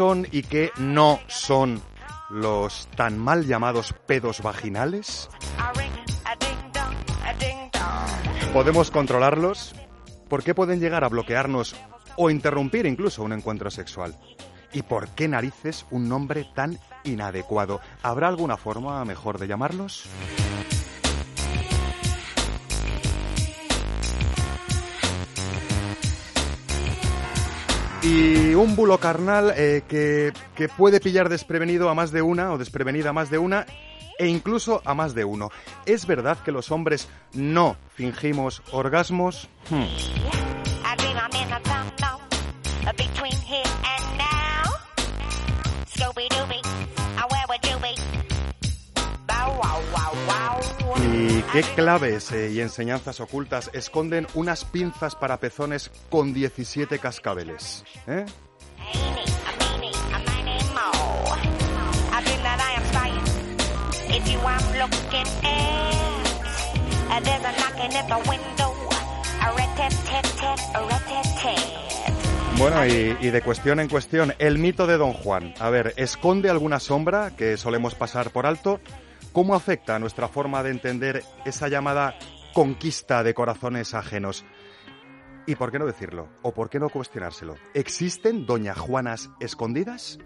Son y qué no son los tan mal llamados pedos vaginales? ¿Podemos controlarlos? ¿Por qué pueden llegar a bloquearnos o interrumpir incluso un encuentro sexual? ¿Y por qué narices un nombre tan inadecuado? ¿Habrá alguna forma mejor de llamarlos? Y un bulo carnal eh, que, que puede pillar desprevenido a más de una o desprevenida a más de una e incluso a más de uno. ¿Es verdad que los hombres no fingimos orgasmos? Hmm. ¿Y qué claves eh, y enseñanzas ocultas esconden unas pinzas para pezones con 17 cascabeles? ¿Eh? Bueno, y, y de cuestión en cuestión, el mito de Don Juan. A ver, ¿esconde alguna sombra que solemos pasar por alto? ¿Cómo afecta a nuestra forma de entender esa llamada conquista de corazones ajenos? ¿Y por qué no decirlo? ¿O por qué no cuestionárselo? ¿Existen Doña Juanas escondidas?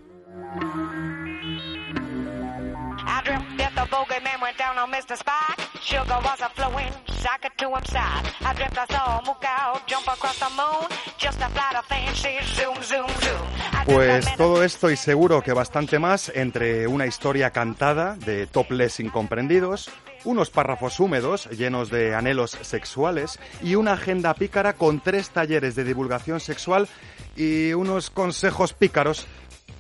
I dreamt that the bogeyman went down on Mr. Spot. Sugar was a flowing, socket to him side. I dreamt I saw a jump across the moon. Just a flight of fancy, zoom, zoom, zoom. Pues todo esto y seguro que bastante más entre una historia cantada de topless incomprendidos, unos párrafos húmedos llenos de anhelos sexuales y una agenda pícara con tres talleres de divulgación sexual y unos consejos pícaros,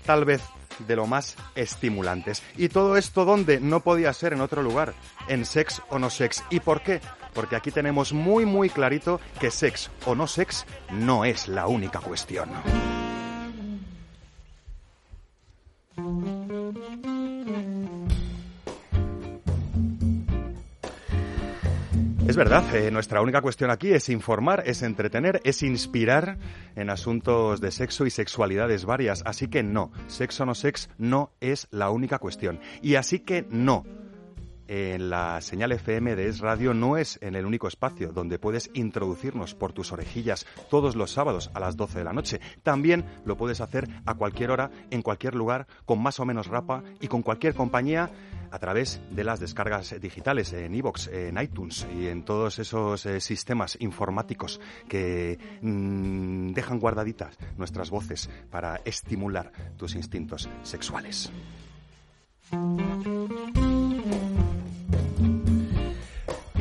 tal vez de lo más estimulantes. Y todo esto donde no podía ser en otro lugar, en Sex o No Sex. ¿Y por qué? Porque aquí tenemos muy muy clarito que sex o no sex no es la única cuestión. Es verdad, eh, nuestra única cuestión aquí es informar, es entretener, es inspirar en asuntos de sexo y sexualidades varias. Así que no, sexo no sex no es la única cuestión. Y así que no, en la señal FM de Es Radio no es en el único espacio donde puedes introducirnos por tus orejillas todos los sábados a las 12 de la noche. También lo puedes hacer a cualquier hora, en cualquier lugar, con más o menos rapa y con cualquier compañía a través de las descargas digitales en iVoox, en iTunes y en todos esos eh, sistemas informáticos que mm, dejan guardaditas nuestras voces para estimular tus instintos sexuales.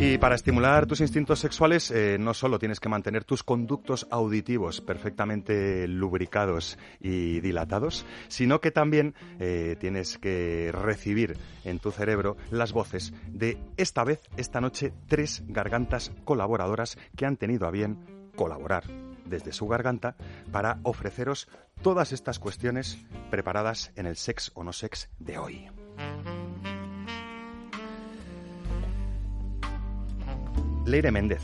Y para estimular tus instintos sexuales eh, no solo tienes que mantener tus conductos auditivos perfectamente lubricados y dilatados, sino que también eh, tienes que recibir en tu cerebro las voces de esta vez, esta noche, tres gargantas colaboradoras que han tenido a bien colaborar desde su garganta para ofreceros todas estas cuestiones preparadas en el sex o no sex de hoy. Leire Méndez,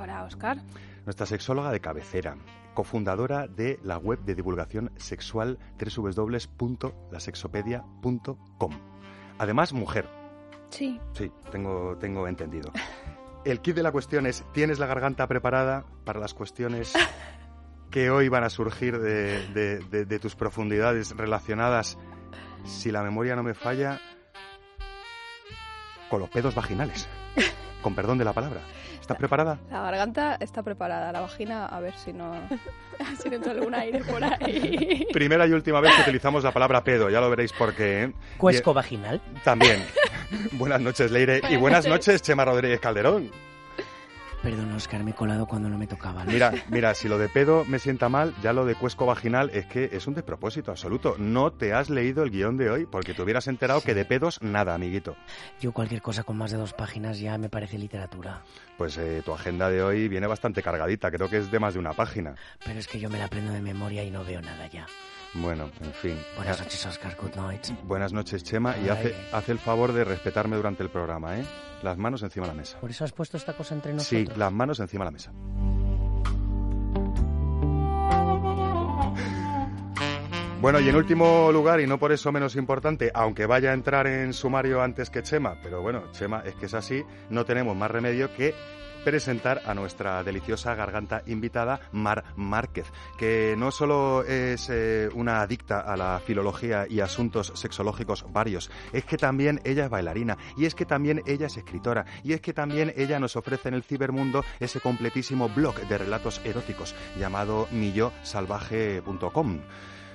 Hola, Oscar. nuestra sexóloga de cabecera, cofundadora de la web de divulgación sexual www.lasexopedia.com. Además, mujer. Sí. Sí, tengo, tengo entendido. El kit de la cuestión es, ¿tienes la garganta preparada para las cuestiones que hoy van a surgir de, de- de- de tus profundidades relacionadas, si la memoria no me falla, con los pedos vaginales? Con perdón de la palabra. ¿Estás preparada? La garganta está preparada, la vagina a ver si no, si no entra algún aire por ahí. Primera y última vez que utilizamos la palabra pedo, ya lo veréis por qué. ¿eh? Cuesco vaginal. Y- También. Buenas noches, Leire. y buenas noches, Chema Rodríguez Calderón. Perdón, Oscar, me he colado cuando no me tocaba. Mira, mira, si lo de pedo me sienta mal, ya lo de cuesco vaginal es que es un despropósito absoluto. No te has leído el guion de hoy porque te hubieras enterado que de pedos nada, amiguito. Yo cualquier cosa con más de dos páginas ya me parece literatura. Pues eh, tu agenda de hoy viene bastante cargadita, creo que es de más de una página. Pero es que yo me la aprendo de memoria y no veo nada ya. Bueno, en fin. Buenas noches, Oscar. Good night. Buenas noches, Chema, y hace, hace el favor de respetarme durante el programa, ¿eh? Las manos encima de la mesa. ¿Por eso has puesto esta cosa entre Sí, nosotros? las manos encima de la mesa. Bueno, y en último lugar, y no por eso menos importante, aunque vaya a entrar en sumario antes que Chema, pero bueno, Chema es que es así, no tenemos más remedio que presentar a nuestra deliciosa garganta invitada, Mar Márquez, que no solo es eh, una adicta a la filología y asuntos sexológicos varios, es que también ella es bailarina, y es que también ella es escritora, y es que también ella nos ofrece en el cibermundo ese completísimo blog de relatos eróticos llamado millosalvaje.com.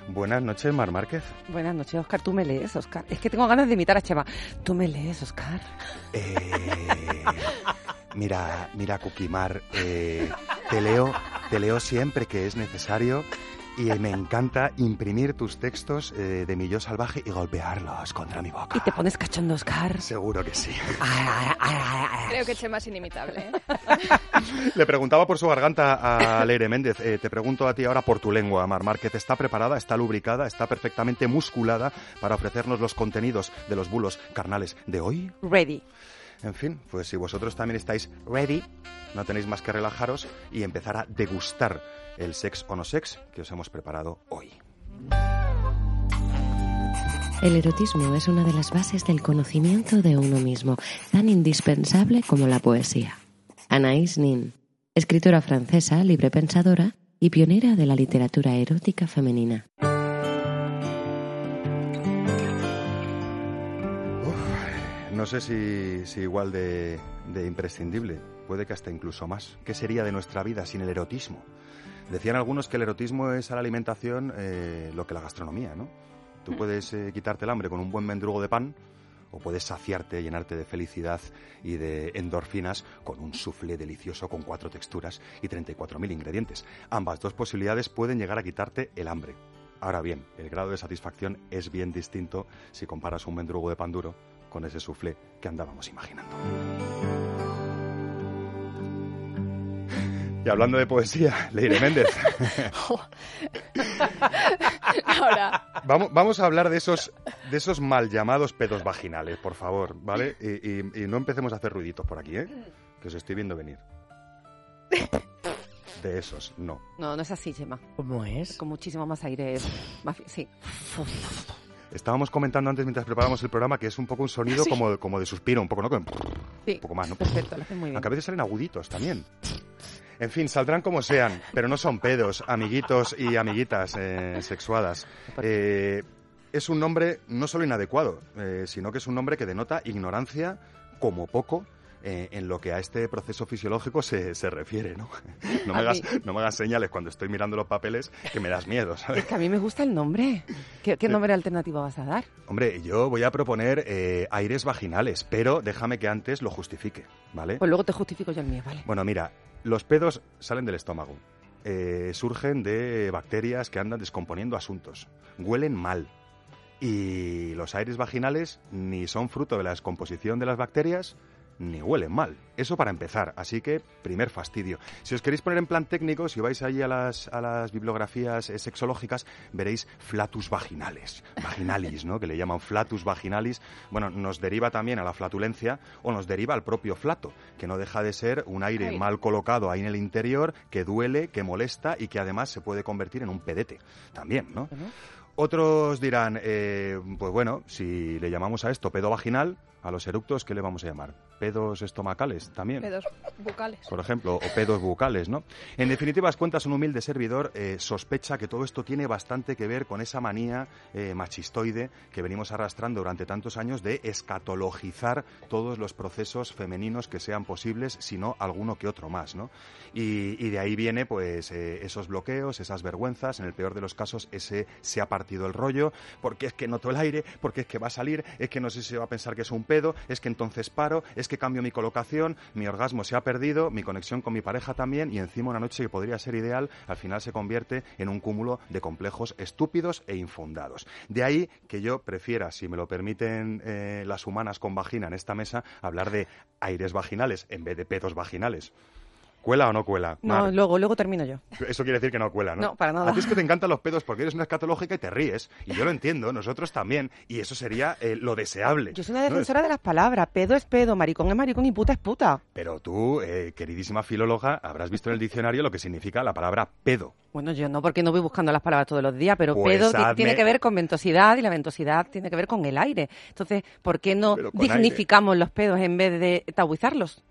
Buenas noches, Mar Márquez. Buenas noches, Oscar. Tú me lees, Oscar. Es que tengo ganas de imitar a Chema. Tú me lees, Oscar. Eh, mira, mira, Kukimar, eh, te leo, te leo siempre que es necesario y me encanta imprimir tus textos eh, de mi yo salvaje y golpearlos contra mi boca. Y te pones cachondo, Oscar. Seguro que sí. Creo que Chema es inimitable. ¿eh? Le preguntaba por su garganta a Leire Méndez. Eh, te pregunto a ti ahora por tu lengua, Mar Márquez. ¿Está preparada, está lubricada, está perfectamente musculada para ofrecernos los contenidos de los bulos carnales de hoy? Ready. En fin, pues si vosotros también estáis ready, no tenéis más que relajaros y empezar a degustar el sex o no sex que os hemos preparado hoy. El erotismo es una de las bases del conocimiento de uno mismo, tan indispensable como la poesía. Anaïs Nin, escritora francesa, librepensadora y pionera de la literatura erótica femenina. No sé si, si igual de, de imprescindible, puede que hasta incluso más. ¿Qué sería de nuestra vida sin el erotismo? Decían algunos que el erotismo es a la alimentación eh, lo que la gastronomía, ¿no? Tú puedes eh, quitarte el hambre con un buen mendrugo de pan o puedes saciarte, llenarte de felicidad y de endorfinas con un soufflé delicioso con cuatro texturas y 34.000 ingredientes. Ambas dos posibilidades pueden llegar a quitarte el hambre. Ahora bien, el grado de satisfacción es bien distinto si comparas un mendrugo de pan duro con ese soufflé que andábamos imaginando. Y hablando de poesía, Leire Méndez, Ahora, vamos, vamos a hablar de esos, de esos mal llamados pedos vaginales, por favor, ¿vale? Y, y- y no empecemos a hacer ruiditos por aquí, ¿eh? Que os estoy viendo venir. De esos, no. No, no es así, Chema. ¿Cómo es? Con muchísimo más aire. más Sí. Estábamos comentando antes mientras preparábamos el programa que es un poco un sonido Sí. como, como de suspiro, un poco, ¿no? Como- Sí. Un poco más, ¿no? Perfecto, lo haces muy bien. Aunque a veces salen aguditos también. En fin, saldrán como sean, pero no son pedos, amiguitos y amiguitas eh, sexuadas. Eh, es un nombre no solo inadecuado, eh, sino que es un nombre que denota ignorancia como poco eh, en lo que a este proceso fisiológico se, se refiere, ¿no? No me, hagas, no me hagas señales cuando estoy mirando los papeles que me das miedo, ¿sabes? Es que a mí me gusta el nombre. ¿Qué, qué nombre alternativo vas a dar? Hombre, yo voy a proponer eh, aires vaginales, pero déjame que antes lo justifique, ¿vale? Pues luego te justifico yo el mío, ¿vale? Bueno, mira, los pedos salen del estómago. Eh, surgen de bacterias que andan descomponiendo asuntos. Huelen mal. Y los aires vaginales ni son fruto de la descomposición de las bacterias, ni huelen mal. Eso para empezar. Así que, primer fastidio. Si os queréis poner en plan técnico, si vais allí a las, a las bibliografías eh, sexológicas, veréis flatus vaginales. Vaginalis, ¿no? Que le llaman flatus vaginalis. Bueno, nos deriva también a la flatulencia o nos deriva al propio flato, que no deja de ser un aire Ay. mal colocado ahí en el interior, que duele, que molesta y que además se puede convertir en un pedete. También, ¿no? Otros dirán, eh, pues bueno, si le llamamos a esto pedo vaginal, a los eructos, ¿qué le vamos a llamar? Pedos estomacales también. pedos bucales. Por ejemplo, o pedos bucales, ¿no? En definitivas cuentas, un humilde servidor eh, sospecha que todo esto tiene bastante que ver con esa manía eh, machistoide que venimos arrastrando durante tantos años de escatologizar todos los procesos femeninos que sean posibles, si no alguno que otro más, ¿no? Y, y de ahí viene, pues, eh, esos bloqueos, esas vergüenzas, en el peor de los casos, ese se ha partido el rollo, porque es que noto el aire, porque es que va a salir, es que no sé si se va a pensar que es un pedo, pedo, es que entonces paro, es que cambio mi colocación, mi orgasmo se ha perdido, mi conexión con mi pareja también y encima una noche que podría ser ideal al final se convierte en un cúmulo de complejos estúpidos e infundados. De ahí que yo prefiera, si me lo permiten eh, las humanas con vagina en esta mesa, hablar de aires vaginales en vez de pedos vaginales. ¿Cuela o no cuela? No, luego, luego termino yo. Eso quiere decir que no cuela, ¿no? No, para nada. A ti es que te encantan los pedos porque eres una escatológica y te ríes. Y yo lo entiendo, nosotros también. Y eso sería eh, lo deseable. Yo soy una ¿no? defensora de las palabras. Pedo es pedo, maricón es maricón y puta es puta. Pero tú, eh, queridísima filóloga, habrás visto en el diccionario lo que significa la palabra pedo. Bueno, yo no, porque no voy buscando las palabras todos los días, pero Pues pedo hazme- tiene que ver con ventosidad y la ventosidad tiene que ver con el aire. Entonces, ¿por qué no dignificamos los pedos en vez de tabuizarlos?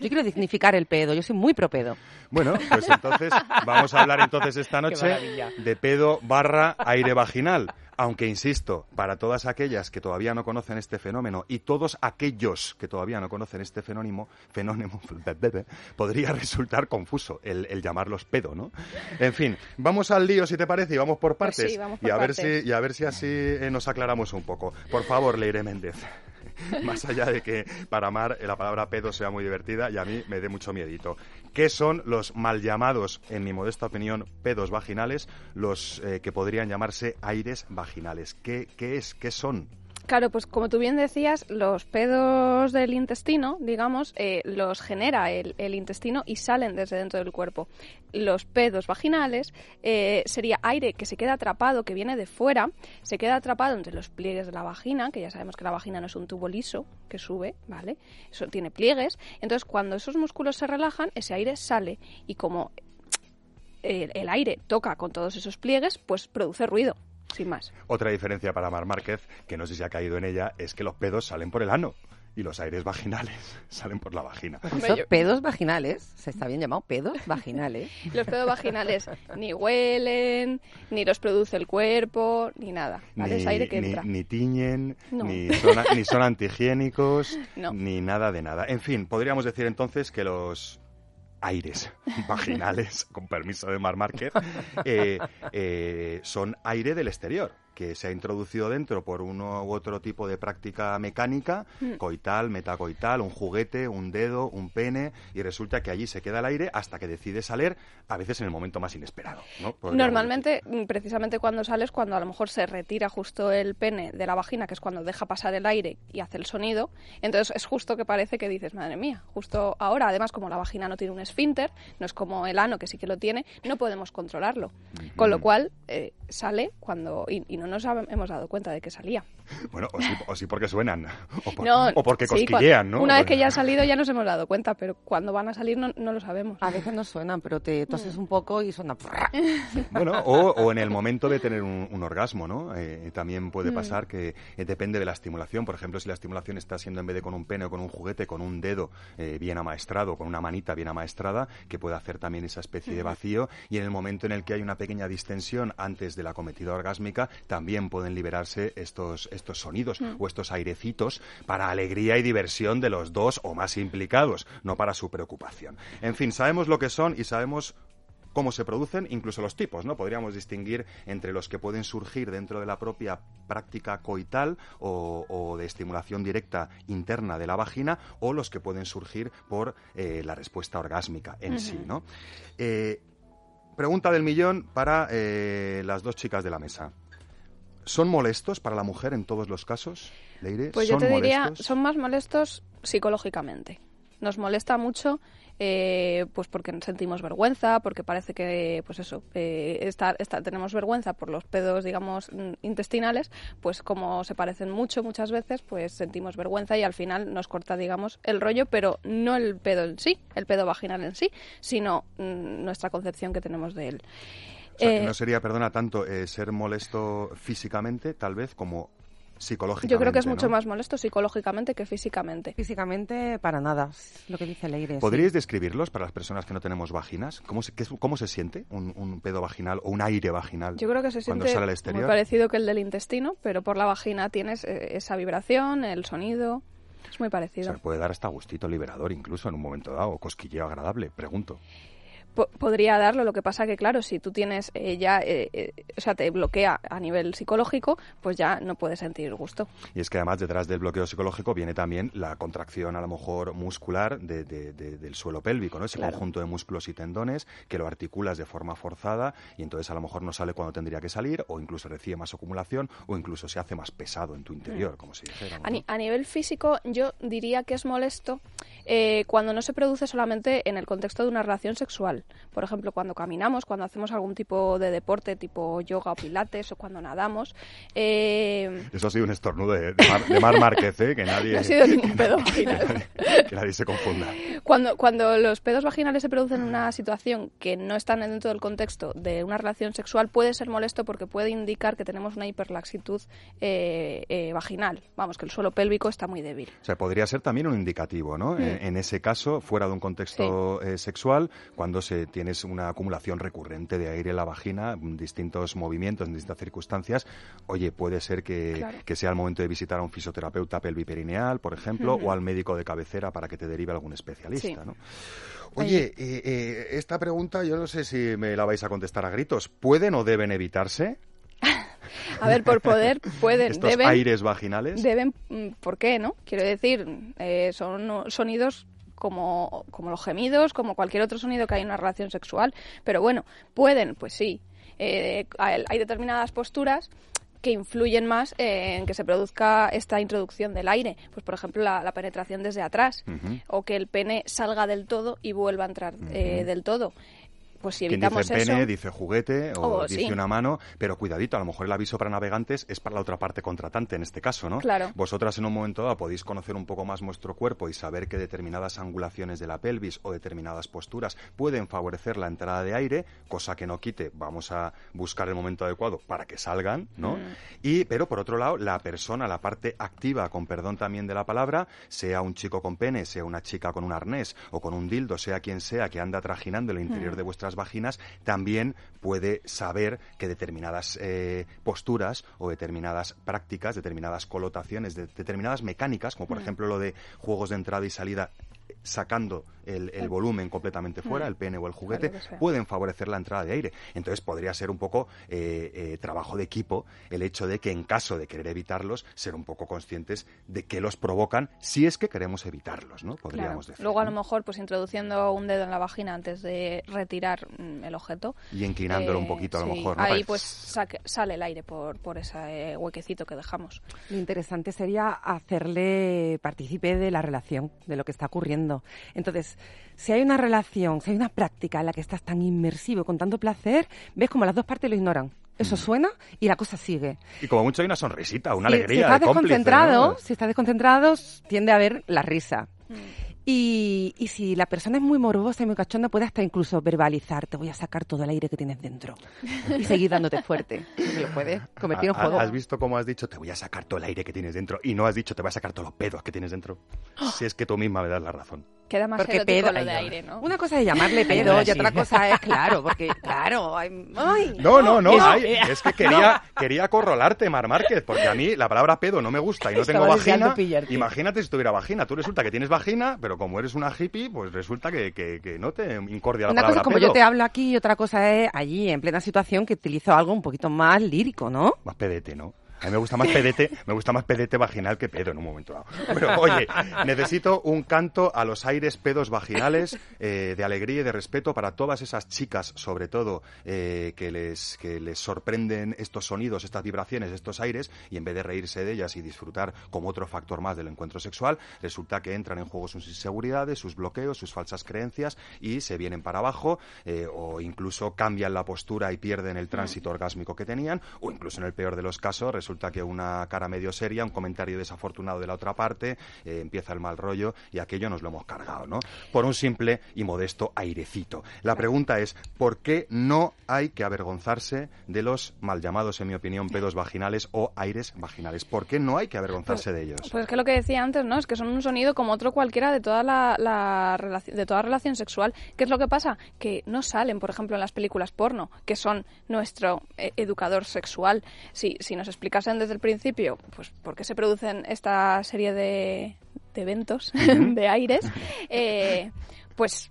Yo quiero dignificar el pedo, yo soy muy pro pedo. Bueno, pues entonces vamos a hablar entonces esta noche de pedo barra aire vaginal. Aunque insisto, para todas aquellas que todavía no conocen este fenómeno y todos aquellos que todavía no conocen este fenómeno, fenómeno podría resultar confuso el, el llamarlos pedo, ¿no? En fin, vamos al lío si te parece y vamos por Pues partes sí, vamos por y a ver partes. si y a ver si así eh, nos aclaramos un poco. Por favor, Leire Méndez. Más allá de que para Mar eh, la palabra pedo sea muy divertida y a mí me dé mucho miedito. ¿Qué son los mal llamados, en mi modesta opinión, pedos vaginales? Los eh, que podrían llamarse aires vaginales. ¿Qué, qué es? ¿Qué son? Claro, pues como tú bien decías, los pedos del intestino, digamos, eh, los genera el, intestino y salen desde dentro del cuerpo. Los pedos vaginales eh, sería aire que se queda atrapado, que viene de fuera, se queda atrapado entre los pliegues de la vagina, que ya sabemos que la vagina no es un tubo liso que sube, ¿vale? Eso tiene pliegues. Entonces, cuando esos músculos se relajan, ese aire sale y como el, el aire toca con todos esos pliegues, pues produce ruido, sin más. Otra diferencia para Mar Márquez, que no sé si ha caído en ella, es que los pedos salen por el ano y los aires vaginales salen por la vagina. Pedos vaginales, se está bien llamado pedos vaginales. Los pedos vaginales ni huelen, ni los produce el cuerpo, ni nada. ¿vale? es aire que ni, entra. ni tiñen, No. ni, son, ni son antihigiénicos, No. ni nada de nada. En fin, podríamos decir entonces que los aires vaginales, con permiso de Mar Márquez, eh, eh, son aire del exterior, que se ha introducido dentro por uno u otro tipo de práctica mecánica, Mm. coital, metacoital, un juguete, un dedo, un pene, y resulta que allí se queda el aire hasta que decide salir, a veces en el momento más inesperado. Normalmente, mm, precisamente cuando sales, cuando a lo mejor se retira justo el pene de la vagina, que es cuando deja pasar el aire y hace el sonido, entonces es justo que parece que dices, madre mía, justo ahora, además como la vagina no tiene un esfínter, no es como el ano que sí que lo tiene, no podemos controlarlo. Con lo cual eh, sale cuando y, y no nos hab- hemos dado cuenta de que salía. Bueno, o sí, o sí porque suenan, o, por- No, o porque sí, cosquillean, ¿no? Una vez que ya ha salido ya nos hemos dado cuenta, pero cuando van a salir no, no lo sabemos. A veces no suenan, pero te toses un poco y suena... Bueno, o, o en el momento de tener un, un orgasmo, ¿no? Eh, también Mm. puede pasar que eh, depende de la estimulación. Por ejemplo, si la estimulación está siendo en vez de con un pene o con un juguete, con un dedo eh, bien amaestrado, con una manita bien amaestrada, que puede hacer también esa especie de vacío. Y en el momento en el que hay una pequeña distensión antes de la cometida orgásmica, también pueden liberarse estos, estos sonidos o estos airecitos para alegría y diversión de los dos o más implicados, no para su preocupación. En fin, sabemos lo que son y sabemos cómo se producen, incluso los tipos, ¿no? Podríamos distinguir entre los que pueden surgir dentro de la propia práctica coital o, o de estimulación directa interna de la vagina o los que pueden surgir por eh, la respuesta orgásmica en sí, ¿no? Eh, pregunta del millón para eh, las dos chicas de la mesa. ¿Son molestos para la mujer en todos los casos, Leire? Pues yo ¿Son te diría, molestos? son más molestos psicológicamente. Nos molesta mucho, eh, pues porque sentimos vergüenza, porque parece que, pues eso, eh, está- está- tenemos vergüenza por los pedos, digamos, mm, intestinales, pues como se parecen mucho muchas veces, pues sentimos vergüenza y al final nos corta, digamos, el rollo, pero no el pedo en sí, el pedo vaginal en sí, sino mm, nuestra concepción que tenemos de él. O sea, que Eh, no sería, perdona, tanto eh, ser molesto físicamente, tal vez, como psicológicamente. yo creo que es mucho más molesto psicológicamente que físicamente. Físicamente, para nada, lo que dice Leire. sí. ¿Podríais describirlos para las personas que no tenemos vaginas? ¿Cómo se, qué cómo se siente un, un pedo vaginal o un aire vaginal Yo creo que se cuando siente sale al muy parecido que el del intestino, pero por la vagina tienes eh, esa vibración, el sonido. Es muy O parecido. sea, puede dar hasta gustito liberador incluso en un momento dado, o cosquilleo agradable, pregunto. Po- podría darlo. Lo que pasa que, claro, si tú tienes eh, ya, eh, eh, o sea, te bloquea a nivel psicológico, pues ya no puedes sentir gusto. Y es que además detrás del bloqueo psicológico viene también la contracción a lo mejor muscular de- de- de- del suelo pélvico, ¿no? Ese Claro. conjunto de músculos y tendones que lo articulas de forma forzada y entonces a lo mejor no sale cuando tendría que salir o incluso recibe más acumulación o incluso se hace más pesado en tu interior, como si dijéramos. Mm. A, ¿no? ni- a nivel físico, yo diría que es molesto eh, cuando no se produce solamente en el contexto de una relación sexual. Por ejemplo, cuando caminamos, cuando hacemos algún tipo de deporte, tipo yoga o pilates, o cuando nadamos. eh, Eso ha sido un estornudo de, de Mar, de Mar Márquez, ¿eh? que nadie, no ha sido ningún pedo vaginal. que nadie se confunda. Cuando, cuando los pedos vaginales se producen en una situación que no están dentro del contexto de una relación sexual, puede ser molesto porque puede indicar que tenemos una hiperlaxitud eh, eh, vaginal. Vamos, que el suelo pélvico está muy débil. O sea, podría ser también un indicativo, ¿no? Mm. En, ese caso, fuera de un contexto eh, sexual, cuando se tienes una acumulación recurrente de aire en la vagina, distintos movimientos, en distintas circunstancias, oye, puede ser que, Claro. que sea el momento de visitar a un fisioterapeuta pelviperineal, por ejemplo, o al médico de cabecera para que te derive algún especialista, Sí. ¿no? Oye, eh, eh, esta pregunta yo no sé si me la vais a contestar a gritos. ¿Pueden o deben evitarse A ver, por poder, pueden, estos deben, aires vaginales? deben, mm, ¿por qué, no? Quiero decir, eh, son sonidos como, como los gemidos, como cualquier otro sonido que hay en una relación sexual, pero bueno, pueden, pues sí. Eh, hay determinadas posturas que influyen más en que se produzca esta introducción del aire, pues por ejemplo la, la penetración desde atrás, o que el pene salga del todo y vuelva a entrar eh, del todo. Pues si Quien dice pene, eso, dice juguete o Oh, dice sí. una mano, pero cuidadito, a lo mejor el aviso para navegantes es para la otra parte contratante en este caso, ¿no? Claro. Vosotras en un momento dado podéis conocer un poco más vuestro cuerpo y saber que determinadas angulaciones de la pelvis o determinadas posturas pueden favorecer la entrada de aire, cosa que no quite, vamos a buscar el momento adecuado para que salgan, ¿no? Mm. Y, pero por otro lado, la persona, la parte activa, con perdón también de la palabra, sea un chico con pene, sea una chica con un arnés o con un dildo, sea quien sea que anda trajinando el interior Mm. de vuestras vaginas, también puede saber que determinadas eh, posturas o determinadas prácticas, determinadas colotaciones, de- determinadas mecánicas, como por Mm. ejemplo lo de juegos de entrada y salida eh, sacando el, el volumen completamente fuera, Mm. el pene o el juguete, Claro pueden favorecer la entrada de aire. Entonces podría ser un poco eh, eh, trabajo de equipo el hecho de que en caso de querer evitarlos, ser un poco conscientes de que los provocan si es que queremos evitarlos, ¿no? Claro. Podríamos decir. Luego a lo mejor pues introduciendo un dedo en la vagina antes de retirar mm, el objeto. Y inclinándolo un eh, poquito a lo sí, mejor. ¿no? Ahí pues saque- sale el aire por, por ese eh, huequecito que dejamos. Lo interesante sería hacerle partícipe de la relación, de lo que está ocurriendo. Entonces, si hay una relación, si hay una práctica en la que estás tan inmersivo, con tanto placer, ves como las dos partes lo ignoran. Eso Mm. suena y la cosa sigue. Y como mucho hay una sonrisita, una si, alegría si estás de cómplice, desconcentrado, ¿no? si estás desconcentrado, tiende a haber la risa. Y, y si la persona es muy morbosa y muy cachonda, puede hasta incluso verbalizar, te voy a sacar todo el aire que tienes dentro. Y seguir dándote fuerte. Porque lo puede convertir en juego. ¿Has visto cómo has dicho te voy a sacar todo el aire que tienes dentro? Y no has dicho te voy a sacar todos los pedos que tienes dentro. Si es que tú misma me das la razón. Queda más Porque erótico pedo- lo de aire, ¿no? Una cosa es llamarle pedo y otra cosa es, claro, porque, claro, ay, ay, No, no, no, no. ay, es que quería, quería acorralarte, Mar Márquez, porque a mí la palabra pedo no me gusta y no tengo Estaba vagina. Imagínate si tuviera vagina. Tú resulta que tienes vagina, pero como eres una hippie, pues resulta que, que- que no te incordia la Una cosa es como pedo. yo te hablo aquí y otra cosa es allí, en plena situación, que utilizo algo un poquito más lírico, ¿no? Más pedete, ¿no? A mí me gusta más pedete, me gusta más pedete vaginal que pedo en un momento dado. Pero oye, necesito un canto a los aires pedos vaginales eh, de alegría y de respeto para todas esas chicas, sobre todo, eh, que les que les sorprenden estos sonidos, estas vibraciones, estos aires, y en vez de reírse de ellas y disfrutar como otro factor más del encuentro sexual, resulta que entran en juego sus inseguridades, sus bloqueos, sus falsas creencias y se vienen para abajo eh, o incluso cambian la postura y pierden el tránsito orgásmico que tenían o incluso en el peor de los casos resulta que una cara medio seria, un comentario desafortunado de la otra parte, eh, empieza el mal rollo y aquello nos lo hemos cargado, ¿no? Por un simple y modesto airecito. La pregunta es, ¿por qué no hay que avergonzarse de los mal llamados, en mi opinión, pedos vaginales o aires vaginales? ¿Por qué no hay que avergonzarse de ellos? Pues es que lo que decía antes, ¿no? Es que son un sonido como otro cualquiera de toda la, de toda relación sexual. ¿Qué es lo que pasa? Que no salen, por ejemplo, en las películas porno, que son nuestro eh, educador sexual. Si, si nos explicasen desde el principio, pues por qué se producen esta serie de, de eventos, de aires, eh, pues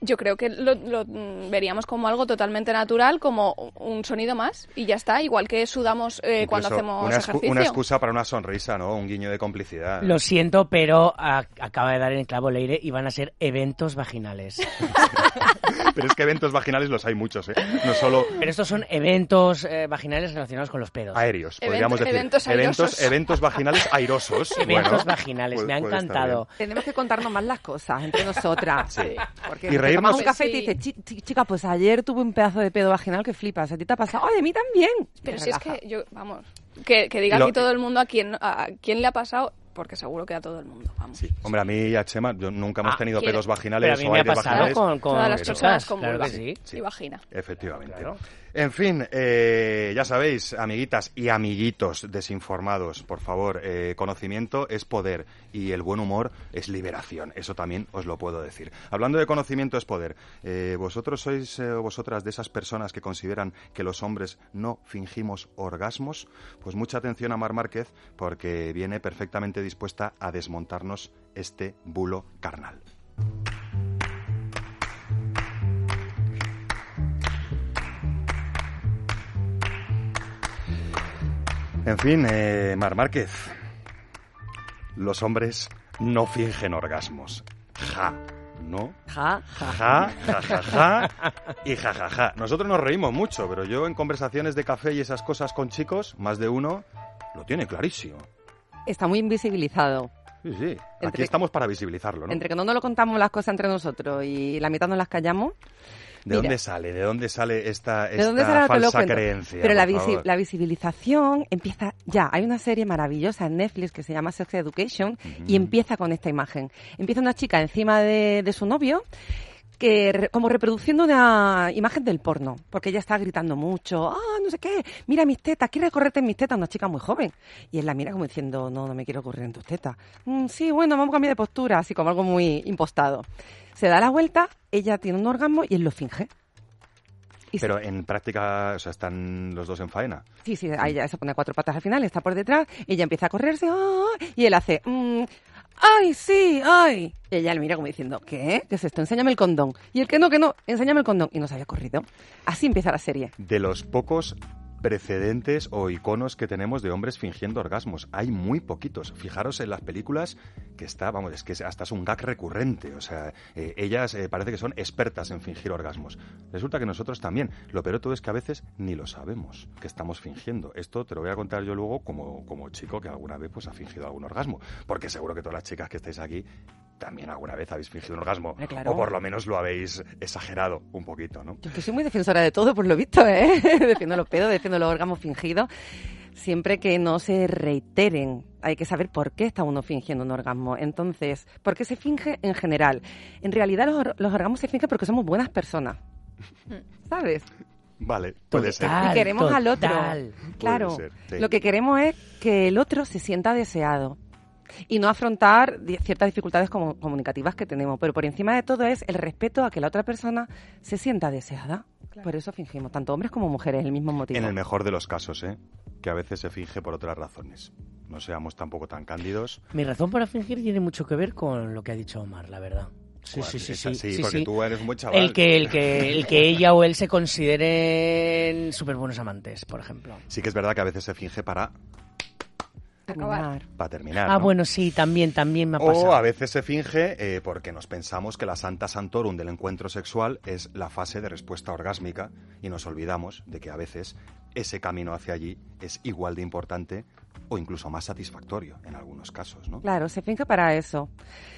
Yo creo que lo, lo, mm, veríamos como algo totalmente natural, como un sonido más, y ya está, igual que sudamos eh, cuando hacemos una, ejercicio. una excusa para una sonrisa, ¿no? Un guiño de complicidad. Lo siento, pero a- acaba de dar en el clavo Leire y van a ser eventos vaginales. Pero es que eventos vaginales los hay muchos, ¿eh? No solo Pero estos son eventos eh, vaginales relacionados con los pedos. aéreos, Event- podríamos decir. eventos eventos, airosos. eventos vaginales airosos. Eventos Bueno, vaginales, puede- me ha encantado. Tenemos que contarnos más las cosas entre nosotras. Sí. Porque Te reírnos- tomas un café y te Sí. dices, "Chi- chi- chica, pues ayer tuve un pedazo de pedo vaginal que flipas. ¿A ti te ha pasado? ¡Ay, a mí también! Pero si es que yo, vamos, que, que diga Lo- aquí todo el mundo a quién, a quién le ha pasado, porque seguro que a todo el mundo, vamos. Sí. Hombre, a mí y a Chema yo nunca hemos Ah, tenido ¿quién? pedos Pero vaginales a mí o me ha aires pasado vaginales. con, con Todas las chicas, personas con claro vulva. que sí. Sí. Y vagina. Efectivamente. Claro. En fin, eh, ya sabéis, amiguitas y amiguitos desinformados, por favor, eh, conocimiento es poder y el buen humor es liberación. Eso también os lo puedo decir. Hablando de conocimiento es poder, eh, ¿vosotros sois eh, o vosotras de esas personas que consideran que los hombres no fingimos orgasmos? Pues mucha atención a Mar Márquez porque viene perfectamente dispuesta a desmontarnos este bulo carnal. En fin, eh, Mar Márquez. Los hombres no fingen orgasmos. Ja, ¿no? Ja, ja. Ja, ja, ja, ja y ja, ja, ja. Nosotros nos reímos mucho, pero yo en conversaciones de café y esas cosas con chicos, más de uno, lo tiene clarísimo. Está muy invisibilizado. Sí, sí. Aquí Entre- estamos para visibilizarlo, ¿no? Entre que no nos lo contamos las cosas entre nosotros y la mitad nos las callamos. ¿De Mira. dónde sale? ¿De dónde sale esta, falsa creencia? Pero la, visi- la visibilización empieza ya. Hay una serie maravillosa en Netflix que se llama Sex Education y empieza con esta imagen. Empieza una chica encima de, de su novio que re- como reproduciendo una imagen del porno, porque ella está gritando mucho, ah, no sé qué, mira mis tetas, quiere correrte en mis tetas, una chica muy joven. Y él la mira como diciendo, no, no me quiero correr en tus tetas. "Mm, sí, bueno, vamos a cambiar de postura, así como algo muy impostado. Se da la vuelta, ella tiene un orgasmo y él lo finge. Y Pero en práctica, o sea, están los dos en faena. Sí, sí, ahí ya se pone cuatro patas al final, está por detrás, ella empieza a correrse, ¡ah! y él hace, mm, ¡ay, sí, ay! Y ella le mira como diciendo, ¿qué? ¿Qué es esto? Enséñame el condón. Y el que no, que no, enséñame el condón. Y no se había corrido. Así empieza la serie. de los pocos precedentes o iconos que tenemos de hombres fingiendo orgasmos. Hay muy poquitos. Fijaros en las películas que está, vamos, es que hasta es un gag recurrente. O sea, eh, ellas eh, parece que son expertas en fingir orgasmos. Resulta que nosotros también. Lo peor todo es que a veces ni lo sabemos que estamos fingiendo. Esto te lo voy a contar yo luego como, como chico que alguna vez pues ha fingido algún orgasmo. Porque seguro que todas las chicas que estáis aquí también alguna vez habéis fingido un orgasmo. Claro. O por lo menos lo habéis exagerado un poquito, ¿no? Yo que soy muy defensora de todo, por lo visto, ¿eh? defiendo los pedos, defiendo los órganos fingidos. Siempre que no se reiteren, hay que saber por qué está uno fingiendo un orgasmo. Entonces, ¿por qué se finge en general? En realidad los, los orgasmos se fingen porque somos buenas personas. ¿Sabes? Vale, puede ser. Total, y queremos al otro. Claro. ser, sí. Lo que queremos es que el otro se sienta deseado y no afrontar ciertas dificultades como- comunicativas que tenemos. Pero por encima de todo es el respeto a que la otra persona se sienta deseada. Por eso fingimos, tanto hombres como mujeres, el mismo motivo. En el mejor de los casos, ¿eh? Que a veces se finge por otras razones. No seamos tampoco tan cándidos. Mi razón para fingir tiene mucho que ver con lo que ha dicho Omar, la verdad. Sí, sí, sí, sí, sí, porque sí. tú eres buen chaval. El que, el, que, el que ella o él se consideren súper buenos amantes, por ejemplo. Sí que es verdad que a veces se finge para, Terminar. para terminar. Ah, ¿no? bueno, sí, también, también me ha pasado. O a veces se finge eh, porque nos pensamos que la Santa Santorum del encuentro sexual es la fase de respuesta orgásmica y nos olvidamos de que a veces ese camino hacia allí es igual de importante o incluso más satisfactorio en algunos casos, ¿no? Claro, se finge para eso.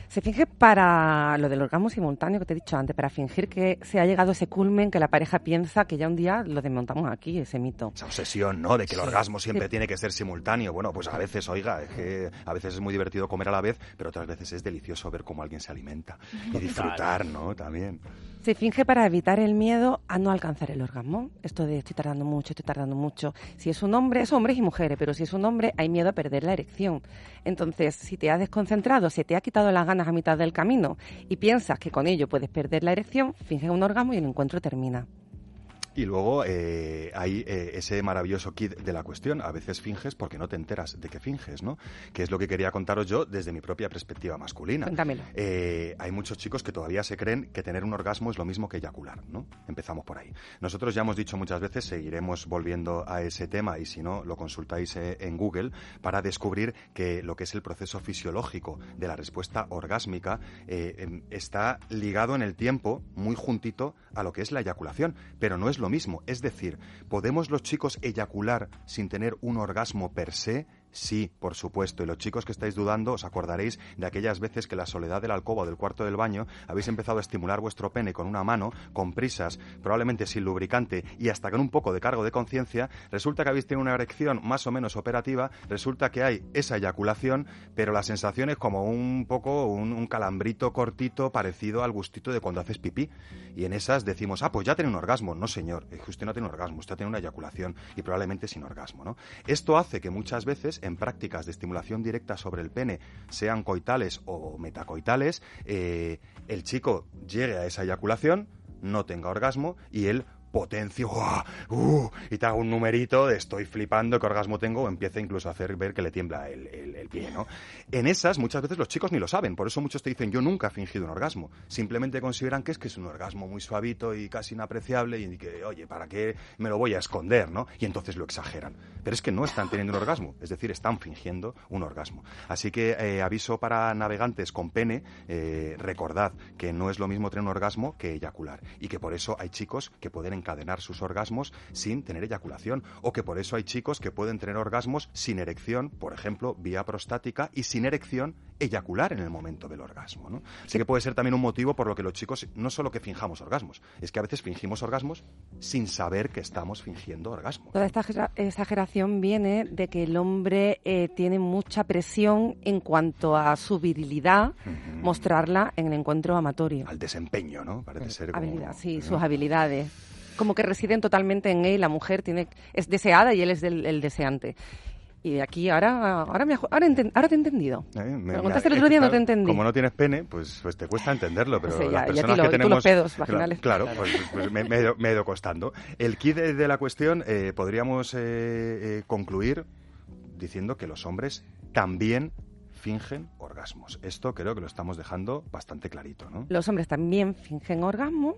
Se finge para lo del orgasmo simultáneo que te he dicho antes, para fingir que se ha llegado ese culmen que la pareja piensa que ya un día lo desmontamos aquí, ese mito. Esa obsesión, ¿no? De que el Sí. orgasmo siempre Sí. tiene que ser simultáneo. Bueno, pues a veces, oiga, es que a veces es muy divertido comer a la vez, pero otras veces es delicioso ver cómo alguien se alimenta y disfrutar, ¿no? También. Se finge para evitar el miedo a no alcanzar el orgasmo. Esto de estoy tardando mucho, estoy tardando mucho. Si es un hombre, es hombres y mujeres, pero si es un hombre hay miedo a perder la erección. Entonces, si te has desconcentrado, se te ha quitado las ganas a mitad del camino y piensas que con ello puedes perder la erección, finge un orgasmo y el encuentro termina. Y luego eh, hay eh, ese maravilloso kit de la cuestión. A veces finges porque no te enteras de que finges, ¿no? Que es lo que quería contaros yo desde mi propia perspectiva masculina. Cuéntamelo. Eh, hay muchos chicos que todavía se creen que tener un orgasmo es lo mismo que eyacular, ¿no? Empezamos por ahí. Nosotros ya hemos dicho muchas veces, seguiremos volviendo a ese tema y si no, lo consultáis eh, en Google para descubrir que lo que es el proceso fisiológico de la respuesta orgásmica eh, em, está ligado en el tiempo, muy juntito a lo que es la eyaculación, pero no es lo mismo. Es decir, ¿podemos los chicos eyacular sin tener un orgasmo per se? Sí, por supuesto. Y los chicos que estáis dudando, os acordaréis de aquellas veces que la soledad de la alcoba o del cuarto del baño habéis empezado a estimular vuestro pene con una mano, con prisas, probablemente sin lubricante y hasta con un poco de cargo de conciencia. Resulta que habéis tenido una erección más o menos operativa, resulta que hay esa eyaculación, pero la sensación es como un poco un, un calambrito cortito parecido al gustito de cuando haces pipí. Y en esas decimos, ah, pues ya tiene un orgasmo. No, señor, usted no tiene un orgasmo, usted tiene una eyaculación y probablemente sin orgasmo, ¿no? Esto hace que muchas veces en prácticas de estimulación directa sobre el pene, sean coitales o metacoitales, eh, el chico llegue a esa eyaculación, no tenga orgasmo y él potencio. ¡uh! y te haga un numerito de estoy flipando, qué orgasmo tengo, o empieza incluso a hacer ver que le tiembla el pie, ¿no? En esas muchas veces los chicos ni lo saben, por eso muchos te dicen yo nunca he fingido un orgasmo, simplemente consideran que es que es un orgasmo muy suavito y casi inapreciable y que, oye, ¿para qué me lo voy a esconder, no? Y entonces lo exageran. Pero es que no están teniendo un orgasmo, es decir, están fingiendo un orgasmo. Así que eh, aviso para navegantes con pene, eh, recordad que no es lo mismo tener un orgasmo que eyacular y que por eso hay chicos que pueden encadenar sus orgasmos sin tener eyaculación o que por eso hay chicos que pueden tener orgasmos sin erección, por ejemplo, vía prostática y sin erección eyacular en el momento del orgasmo. ¿no? Así que puede ser también un motivo por lo que los chicos no solo que finjamos orgasmos, es que a veces fingimos orgasmos sin saber que estamos fingiendo orgasmo. Toda esta exagera- exageración viene de que el hombre eh, tiene mucha presión en cuanto a su virilidad, mostrarla en el encuentro amatorio. Al desempeño, ¿no? Parece ser como... Habilidad, sí, ¿no? sus habilidades. Como que residen totalmente en él, la mujer tiene, es deseada y él es el, el deseante. Y de aquí ahora, ahora, me, ahora, enten- ahora te he entendido. Eh, me- Preguntaste me- el otro día, no claro, te entendí. Como no tienes pene, pues, pues te cuesta entenderlo, pero Sí, ya- las personas lo- que tenemos... los pedos Claro, vaginales. Claro, pues, pues me, me he ido- me he ido costando. El kit de, de la cuestión eh, podríamos eh, eh, concluir diciendo que los hombres también fingen orgasmos. Esto creo que lo estamos dejando bastante clarito, ¿no? Los hombres también fingen orgasmo.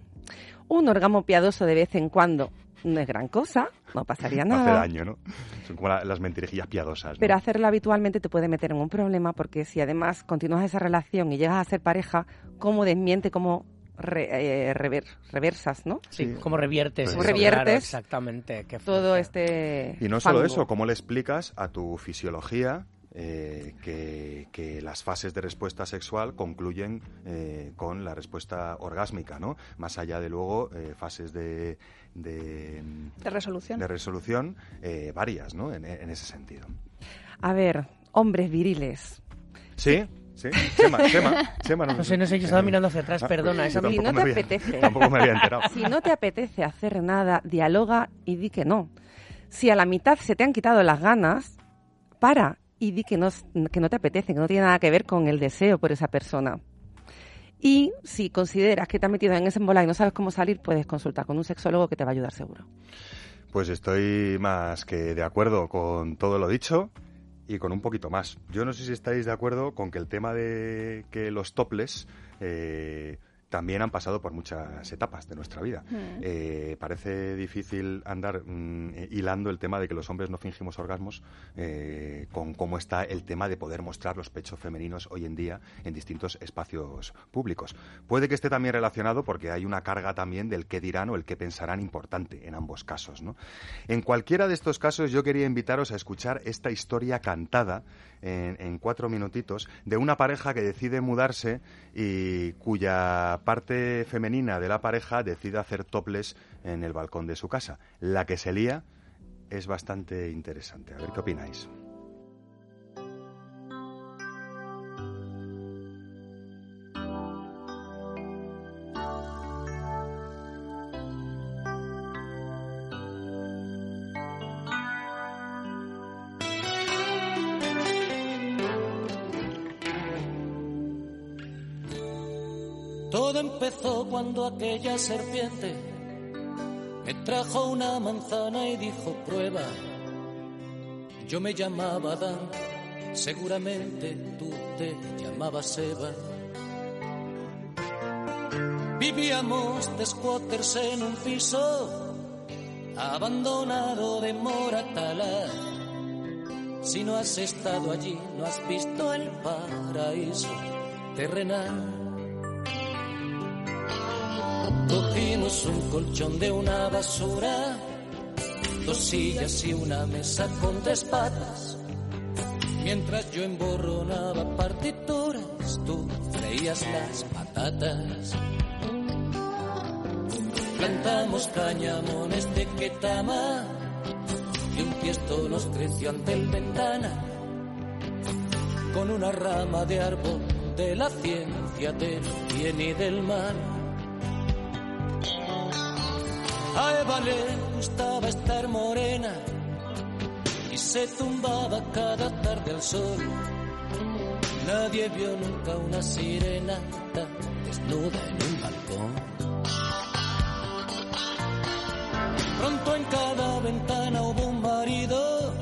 Un orgasmo piadoso de vez en cuando no es gran cosa, no pasaría No hace nada. daño, ¿no? Son como la- las mentirijillas piadosas, ¿no? Pero hacerlo habitualmente te puede meter en un problema porque si además continúas esa relación y llegas a ser pareja, ¿cómo desmiente, cómo re- eh, rever- reversas, ¿no? Sí, Sí. como reviertes. Como eso, reviertes claro, exactamente. qué Todo este Y no solo eso, ¿cómo le explicas a tu fisiología eh, que, que las fases de respuesta sexual concluyen eh, con la respuesta orgásmica, ¿no? Más allá de luego eh, fases de, de, De resolución. de resolución eh, varias, ¿no? En, en ese sentido. A ver, hombres viriles. Sí, sí. Chema, Chema, Chema, No sé, no sé, yo estaba Eh, mirando hacia atrás, ah, perdona. Esa Si no te había- apetece. Tampoco me había enterado. Si no te apetece hacer nada, dialoga y di que no. Si a la mitad se te han quitado las ganas, para y di que no, que no te apetece, que no tiene nada que ver con el deseo por esa persona. Y si consideras que te has metido en ese embolado y no sabes cómo salir, puedes consultar con un sexólogo que te va a ayudar seguro. Pues estoy más que de acuerdo con todo lo dicho y con un poquito más. Yo no sé si estáis de acuerdo con que el tema de que los toples eh, también han pasado por muchas etapas de nuestra vida. Mm. Eh, parece difícil andar mm, eh, hilando el tema de que los hombres no fingimos orgasmos eh, con cómo está el tema de poder mostrar los pechos femeninos hoy en día en distintos espacios públicos. Puede que esté también relacionado porque hay una carga también del qué dirán o el qué pensarán importante en ambos casos. ¿no? En cualquiera de estos casos yo quería invitaros a escuchar esta historia cantada en, cuatro minutitos de una pareja que decide mudarse y cuya parte femenina de la pareja decide hacer toples en el balcón de su casa. La que se lía es bastante interesante. A ver qué opináis. Aquella serpiente me Trajo una manzana y dijo prueba. Yo me llamaba Dan, seguramente tú te llamabas Eva. Vivíamos de squatters en un piso abandonado de Moratalá. Si no has estado allí, no has visto el paraíso terrenal. Cogimos un colchón de una basura, dos sillas y una mesa con tres patas. Mientras yo emborronaba partituras, tú freías las patatas. Plantamos cañamones de Ketama y un tiesto nos creció ante el ventana con una rama de árbol de la ciencia del bien y del mal. A Eva le gustaba estar morena y se tumbaba cada tarde al sol. Nadie vio nunca una sirena tan desnuda en un balcón. Pronto en cada ventana hubo un marido,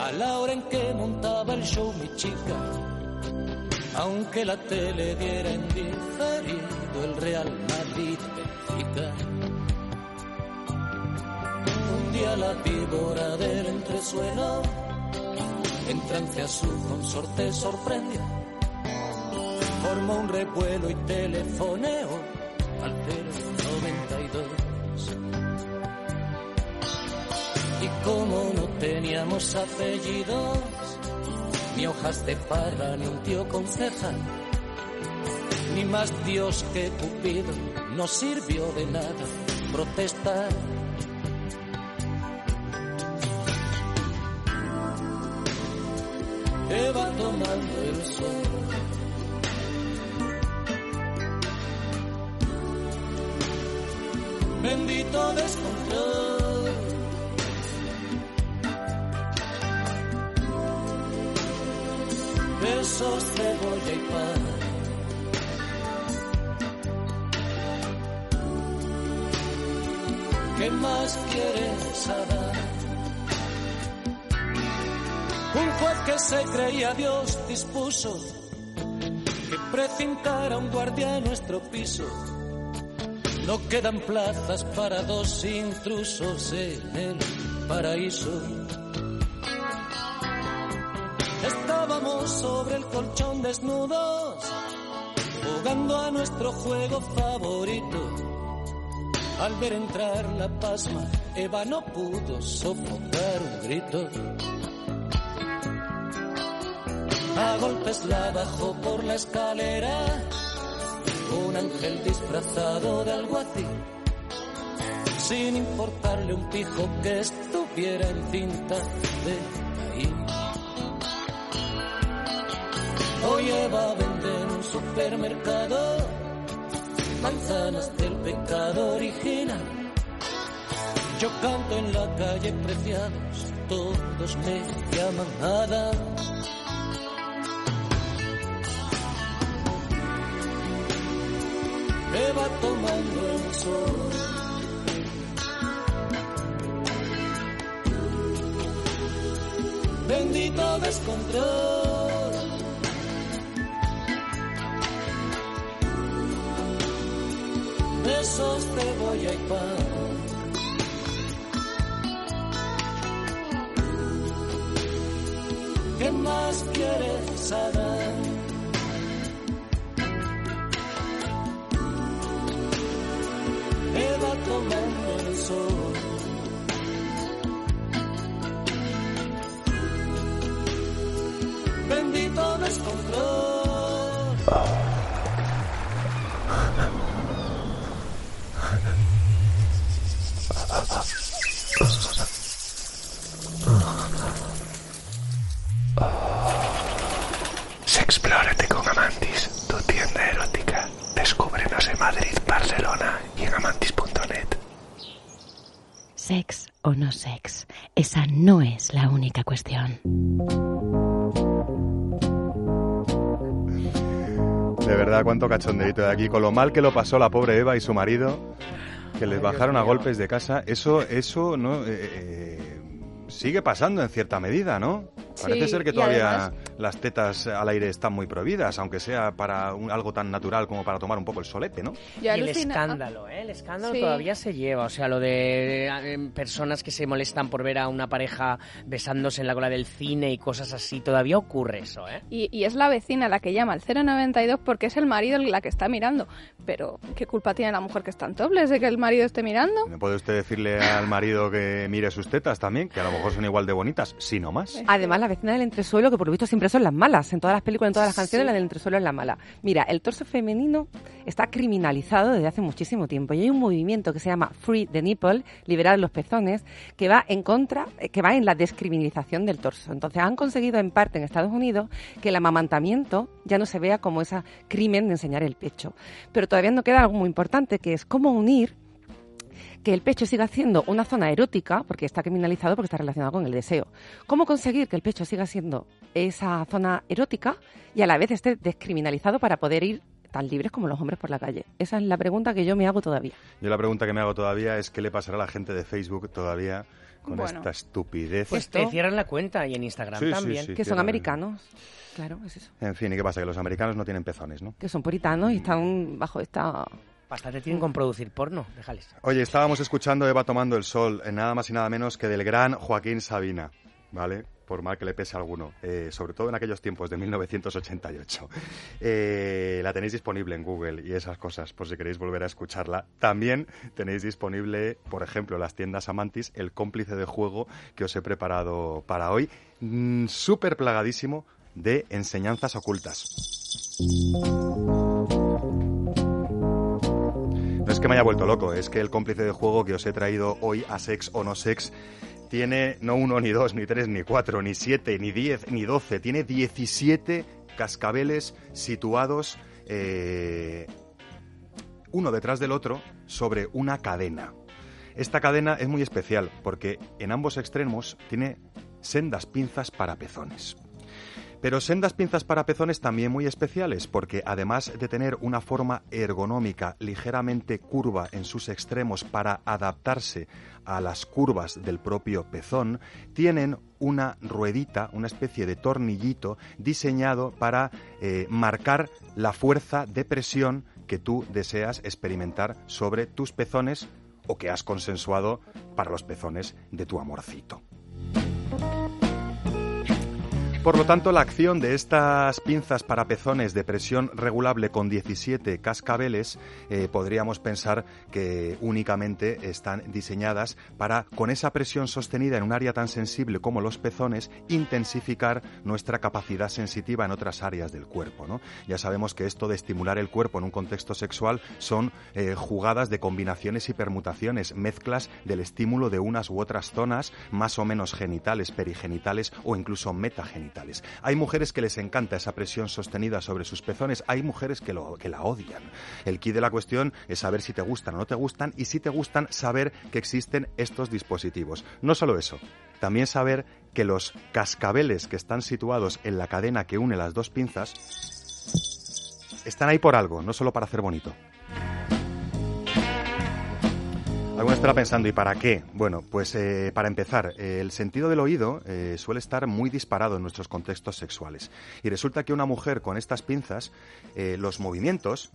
a la hora en que montaba el show mi chica. Aunque la tele diera en diferido el Real Madrid Benfica. La víbora del entresuelo, en trance a su consorte sorprendió. Formó un revuelo y telefoneó al 092. Y como no teníamos apellidos, ni hojas de parra, ni un tío con ceja, ni más Dios que Cupido, no sirvió de nada protestar. Eva tomando el sol. Bendito descontrol. besos, cebolla y pan. ¿Qué más quieres Adán? Juez que se creía Dios dispuso que precintara un guardia nuestro piso. No quedan plazas para dos intrusos en el paraíso. Estábamos sobre el colchón desnudos, jugando a nuestro juego favorito. Al ver entrar la pasma, Eva no pudo sofocar un grito. A golpes la bajó por la escalera, un ángel disfrazado de alguacil, sin importarle un pijo que estuviera en cinta de Caín. Hoy Eva vende en un supermercado manzanas del pecado original. Yo canto en la calle preciados, todos me llaman Eva tomando el sol. Bendito descontrol. besos, cebolla y pan. ¿Qué más quieres, Adán? Cuánto cachondeito de aquí, con lo mal que lo pasó la pobre Eva y su marido. Que les bajaron a golpes de casa. Eso, eso, ¿no? Eh, eh, sigue pasando en cierta medida, ¿no? Parece Sí, ser que todavía además- las tetas al aire están muy prohibidas, aunque sea para un- algo tan natural como para tomar un poco el solete, ¿no? Yo Y el alucina- escándalo, ¿eh? El escándalo Sí. todavía se lleva. O sea, lo de eh, personas que se molestan por ver a una pareja besándose en la cola del cine y cosas así, todavía ocurre eso, ¿eh? Y, y es la vecina la que llama al 092 porque es el marido la que está mirando. Pero, ¿qué culpa tiene la mujer que está en tobles de que el marido esté mirando? ¿No puede usted decirle al marido que mire sus tetas también? Que a lo mejor son igual de bonitas, si no más. Además, la vecina del entresuelo, que por lo visto siempre son las malas. En todas las películas, en todas las canciones, Sí. la del entresuelo es la mala. Mira, el torso femenino está criminalizado desde hace muchísimo tiempo. Y hay un movimiento que se llama Free the Nipple, liberar los pezones, que va en contra, eh, que va en la descriminalización del torso. Entonces, han conseguido en parte en Estados Unidos que el amamantamiento ya no se vea como ese crimen de enseñar el pecho. Pero todavía no queda algo muy importante, que es cómo unir que el pecho siga siendo una zona erótica, porque está criminalizado porque está relacionado con el deseo. ¿Cómo conseguir que el pecho siga siendo esa zona erótica y a la vez esté descriminalizado para poder ir tan libres como los hombres por la calle? Esa es la pregunta que yo me hago todavía. Yo la pregunta que me hago todavía es qué le pasará a la gente de Facebook todavía con Bueno. esta estupidez. Pues Esto- te cierran la cuenta y en Instagram Sí, también. sí. que son americanos. Claro, es eso. En fin, ¿y qué pasa? Que los americanos no tienen pezones, ¿no? Que son puritanos y están bajo esta... Bastante tienen con producir porno, déjales. Oye, estábamos escuchando Eva tomando el sol, en nada más y nada menos que del gran Joaquín Sabina, ¿vale? Por mal que le pese a alguno, eh, sobre todo en aquellos tiempos de 1988. Eh, la tenéis disponible en Google y esas cosas, por si queréis volver a escucharla. También tenéis disponible, por ejemplo, las tiendas Amantis, el cómplice de juego que os he preparado para hoy, mm, súper plagadísimo de enseñanzas ocultas. No es que me haya vuelto loco, es que el cómplice de juego que os he traído hoy a Sex o No Sex tiene no uno, ni dos, ni tres, ni cuatro, ni siete, ni diez, ni doce, tiene 17 cascabeles situados eh, uno detrás del otro sobre una cadena. Esta cadena es muy especial porque en ambos extremos tiene sendas pinzas para pezones. Pero sendas pinzas para pezones también muy especiales, porque además de tener una forma ergonómica ligeramente curva en sus extremos para adaptarse a las curvas del propio pezón, tienen una ruedita, una especie de tornillito diseñado para eh, marcar la fuerza de presión que tú deseas experimentar sobre tus pezones o que has consensuado para los pezones de tu amorcito. Por lo tanto, la acción de estas pinzas para pezones de presión regulable con 17 cascabeles eh, podríamos pensar que únicamente están diseñadas para, con esa presión sostenida en un área tan sensible como los pezones, intensificar nuestra capacidad sensitiva en otras áreas del cuerpo. ¿no? Ya sabemos que esto de estimular el cuerpo en un contexto sexual son eh, jugadas de combinaciones y permutaciones, mezclas del estímulo de unas u otras zonas, más o menos genitales, perigenitales o incluso metagenitales. Hay mujeres que les encanta esa presión sostenida sobre sus pezones, hay mujeres que, lo, la odian. El key de la cuestión es saber si te gustan o no te gustan y si te gustan, saber que existen estos dispositivos. No solo eso, también saber que los cascabeles que están situados en la cadena que une las dos pinzas están ahí por algo, no solo para hacer bonito. Alguno estará pensando, ¿y para qué? Bueno, pues eh, para empezar, el sentido del oído eh, suele estar muy disparado en nuestros contextos sexuales. Y resulta que una mujer con estas pinzas, eh, los movimientos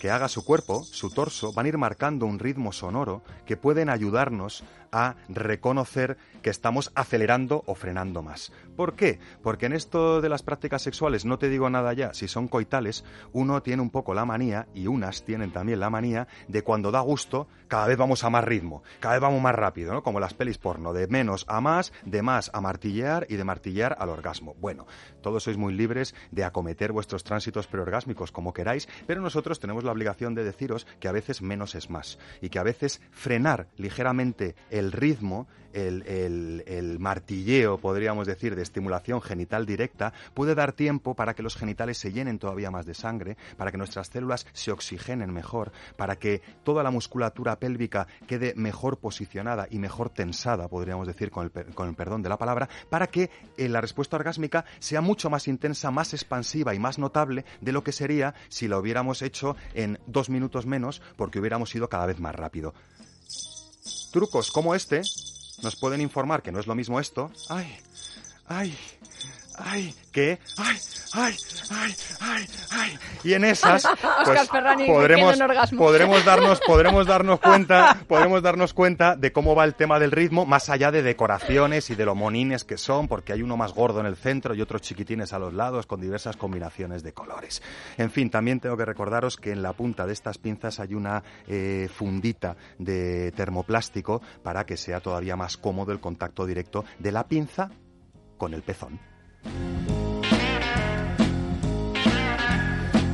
que haga su cuerpo, su torso, van a ir marcando un ritmo sonoro que pueden ayudarnos a reconocer que estamos acelerando o frenando más. ¿Por qué? Porque en esto de las prácticas sexuales, no te digo nada ya, si son coitales, uno tiene un poco la manía, y unas tienen también la manía, de cuando da gusto, cada vez vamos a más ritmo, cada vez vamos más rápido, ¿no? Como las pelis porno, de menos a más, de más a martillear y de martillear al orgasmo. Bueno, todos sois muy libres de acometer vuestros tránsitos preorgásmicos como queráis, pero nosotros tenemos la obligación de deciros que a veces menos es más y que a veces frenar ligeramente el el ritmo, el, martilleo, podríamos decir, de estimulación genital directa, puede dar tiempo para que los genitales se llenen todavía más de sangre, para que nuestras células se oxigenen mejor, para que toda la musculatura pélvica quede mejor posicionada y mejor tensada, podríamos decir, con el, con el perdón de la palabra, para que eh, la respuesta orgásmica sea mucho más intensa, más expansiva y más notable de lo que sería si la hubiéramos hecho en dos minutos menos porque hubiéramos ido cada vez más rápido. Trucos como este nos pueden informar que no es lo mismo esto. ¡Ay! ¡Ay! ¡Ay! que ¡Ay! ¡Ay! ¡Ay! ¡Ay! ¡Ay! Y en esas pues, Ferrani podremos, podremos darnos podremos darnos cuenta podremos darnos cuenta de cómo va el tema del ritmo más allá de decoraciones y de lo monines que son porque hay uno más gordo en el centro y otros chiquitines a los lados con diversas combinaciones de colores en fin también tengo que recordaros que en la punta de estas pinzas hay una eh, fundita de termoplástico para que sea todavía más cómodo el contacto directo de la pinza con el pezón Bye.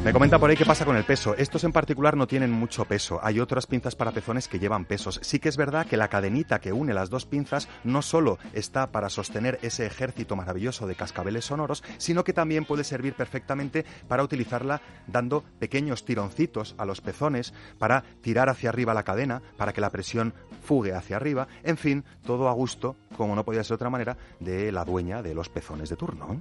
Me comenta por ahí qué pasa con el peso. Estos en particular no tienen mucho peso. Hay otras pinzas para pezones que llevan pesos. Sí que es verdad que la cadenita que une las dos pinzas no solo está para sostener ese ejército maravilloso de cascabeles sonoros, sino que también puede servir perfectamente para utilizarla dando pequeños tironcitos a los pezones para tirar hacia arriba la cadena, para que la presión fugue hacia arriba. En fin, todo a gusto, como no podía ser de otra manera, de la dueña de los pezones de turno.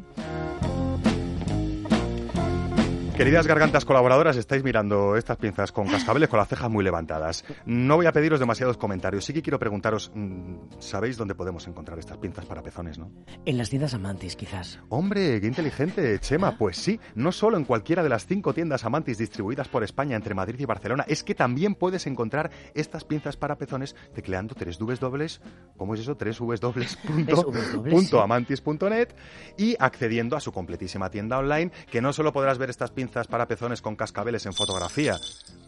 Queridas gargantas colaboradoras, estáis mirando estas pinzas con cascabeles con las cejas muy levantadas. No voy a pediros demasiados comentarios. Sí que quiero preguntaros, mm, ¿sabéis dónde podemos encontrar estas pinzas para pezones, no? En las tiendas Amantis, quizás. Hombre, qué inteligente, Chema. Pues sí, no solo en cualquiera de las cinco tiendas Amantis distribuidas por España entre Madrid y Barcelona, es que también puedes encontrar estas pinzas para pezones tecleando tres dobles, ¿cómo es eso? Tres dobles punto- punto amantis.net y accediendo a su completísima tienda online, que no solo podrás ver estas pinzas para pezones con cascabeles en fotografía,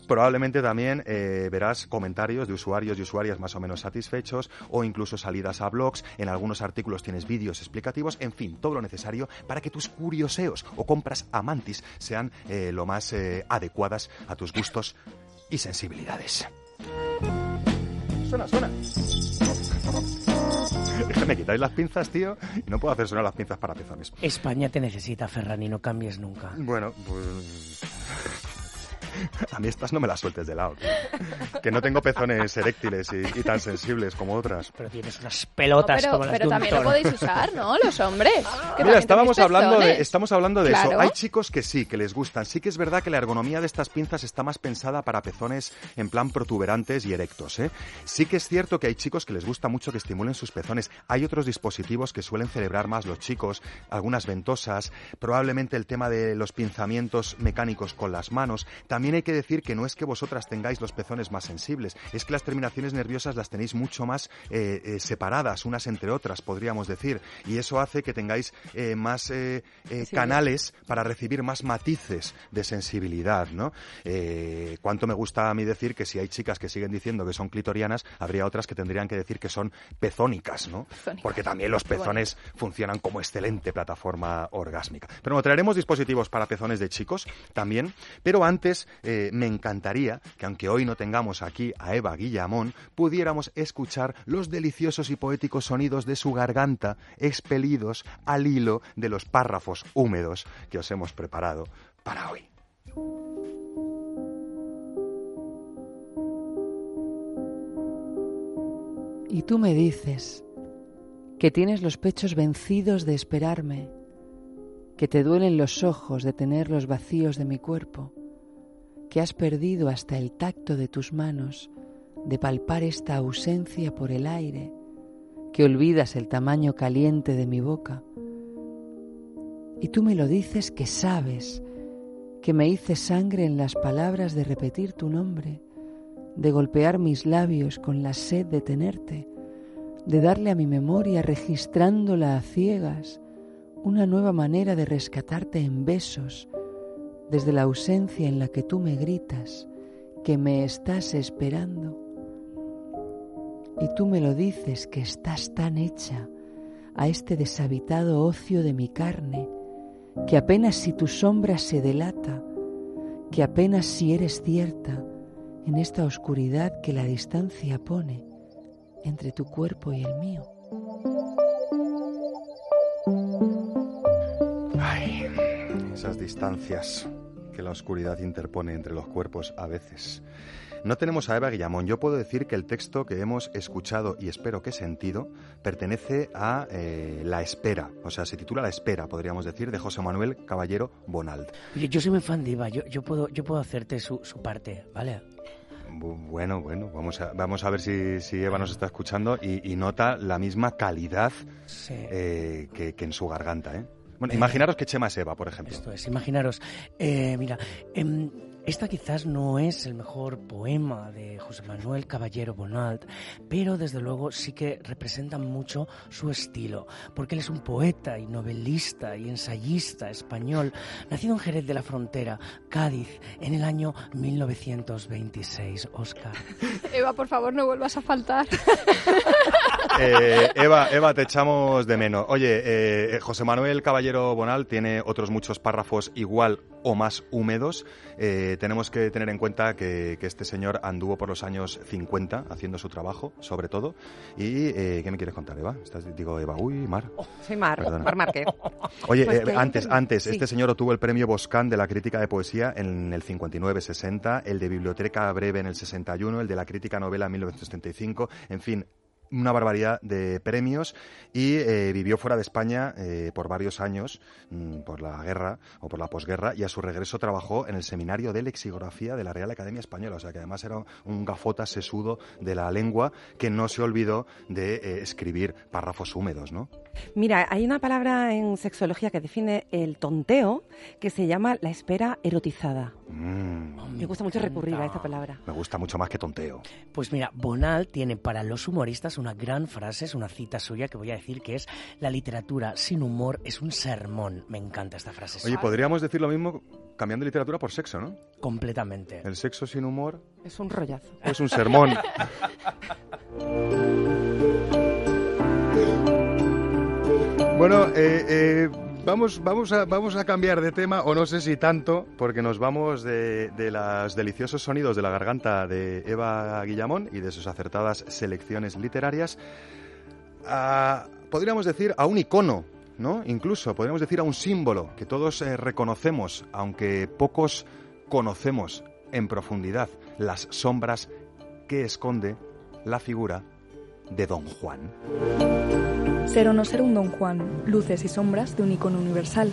probablemente también eh, verás comentarios de usuarios y usuarias más o menos satisfechos o incluso salidas a blogs. En algunos artículos tienes vídeos explicativos. En fin, todo lo necesario para que tus curioseos o compras amantis sean eh, lo más eh, adecuadas a tus gustos y sensibilidades. Suena, suena. Es que me quitáis las pinzas, tío, y no puedo hacer sonar las pinzas para pezones. España te necesita, Ferrani, no cambies nunca. Bueno, pues... A mí estas no me las sueltes de lado. tío. Que no tengo pezones eréctiles y, y tan sensibles como otras. Pero tienes unas No, pelotas pero como las pero de un también lo podéis usar, ¿no? Los hombres. que Mira, estábamos hablando de, estamos hablando de eso. Hay chicos que sí, que les gustan. Sí que es verdad que la ergonomía de estas pinzas está más pensada para pezones en plan protuberantes y erectos. ¿eh? Sí que es cierto que hay chicos que les gusta mucho que estimulen sus pezones. Hay otros dispositivos que suelen celebrar más los chicos, algunas ventosas, probablemente el tema de los pinzamientos mecánicos con las manos. También hay que decir que no es que vosotras tengáis los pezones más sensibles, es que las terminaciones nerviosas las tenéis mucho más eh, eh, separadas unas entre otras, podríamos decir, y eso hace que tengáis eh, más canales para recibir más matices de sensibilidad, ¿no? Cuánto me gusta a mí decir que si hay chicas que siguen diciendo que son clitorianas, habría otras que tendrían que decir que son pezónicas, ¿no? Pezónicas. Porque también los pezones funcionan como excelente plataforma orgásmica. Pero bueno, traeremos dispositivos para pezones de chicos también, pero antes eh, me encantaría que aunque hoy no tengamos aquí a Eva Guillamón, pudiéramos escuchar los deliciosos y poéticos sonidos de su garganta expelidos al hilo de los párrafos húmedos que os hemos preparado para hoy. Y tú me dices que tienes los pechos vencidos de esperarme, que te duelen los ojos de tener los vacíos de mi cuerpo, que has perdido hasta el tacto de tus manos de palpar esta ausencia por el aire, que olvidas el tamaño caliente de mi boca. Y tú me lo dices que sabes que me hice sangre en las palabras de repetir tu nombre, de golpear mis labios con la sed de tenerte, de darle a mi memoria, registrándola a ciegas, una nueva manera de rescatarte en besos, desde la ausencia en la que tú me gritas que me estás esperando. Y tú me lo dices que estás tan hecha a este deshabitado ocio de mi carne, que apenas si tu sombra se delata, que apenas si eres cierta en esta oscuridad que la distancia pone, entre tu cuerpo y el mío. Esas distancias que la oscuridad interpone entre los cuerpos a veces. No tenemos a Eva Guillamón. Yo puedo decir que el texto que hemos escuchado y espero que sentido pertenece a eh, La Espera. O sea, se titula La Espera, podríamos decir, de José Manuel Caballero Bonald. Oye, yo soy muy fan de Eva, yo, yo, puedo, yo puedo hacerte su, su parte, ¿vale? Bu- Bueno, bueno, vamos a, vamos a ver si, si Eva nos está escuchando y, y nota la misma calidad Sí. eh, que, que en su garganta. ¿eh? Bueno, Venga. imaginaros que Chema es Eva, por ejemplo. Esto es, imaginaros. eh, mira, em, esta quizás no es el mejor poema de José Manuel Caballero Bonald, pero desde luego sí que representa mucho su estilo, porque él es un poeta y novelista y ensayista español, nacido en Jerez de la Frontera, Cádiz, en el año 1926. Oscar. Eva, por favor, no vuelvas a faltar. Eh, Eva, Eva, te echamos de menos. Oye, eh, José Manuel Caballero Bonal tiene otros muchos párrafos igual o más húmedos. Eh, tenemos que tener en cuenta que, que este señor anduvo por los años 50 haciendo su trabajo, sobre todo. ¿Y eh, qué me quieres contar, Eva? Estás- digo, Eva, uy, Mar. Soy Mar, Perdona. Mar Márquez. Oye, Pues eh, antes, antes, sí. este señor obtuvo el premio Boscan de la crítica de poesía en el 59-60, el de Biblioteca Breve en el 61, el de la crítica novela en 1975, en fin. Una barbaridad de premios y eh, vivió fuera de España eh, por varios años, mm, por la guerra o por la posguerra, y a su regreso trabajó en el seminario de lexicografía de la Real Academia Española. O sea que además era un gafota sesudo de la lengua que no se olvidó de eh, escribir párrafos húmedos, ¿no? Mira, hay una palabra en sexología que define el tonteo que se llama la espera erotizada. Mm. Me gusta mucho recurrir a esta palabra. Me gusta mucho más que tonteo. Pues mira, Bonal tiene para los humoristas una gran frase, es una cita suya que voy a decir que es la literatura sin humor es un sermón. Me encanta esta frase. Oye, podríamos decir lo mismo cambiando literatura por sexo, ¿no? Completamente. El sexo sin humor Es un rollazo. es un sermón. Bueno, eh, eh, vamos, vamos, a, vamos a cambiar de tema, o no sé si tanto, porque nos vamos de, de los deliciosos sonidos de la garganta de Eva Guillamón y de sus acertadas selecciones literarias a, podríamos decir, a un icono, ¿no? Incluso, podríamos decir a un símbolo que todos eh, reconocemos, aunque pocos conocemos en profundidad las sombras que esconde la figura de Don Juan. Ser o no ser un Don Juan, luces y sombras de un icono universal.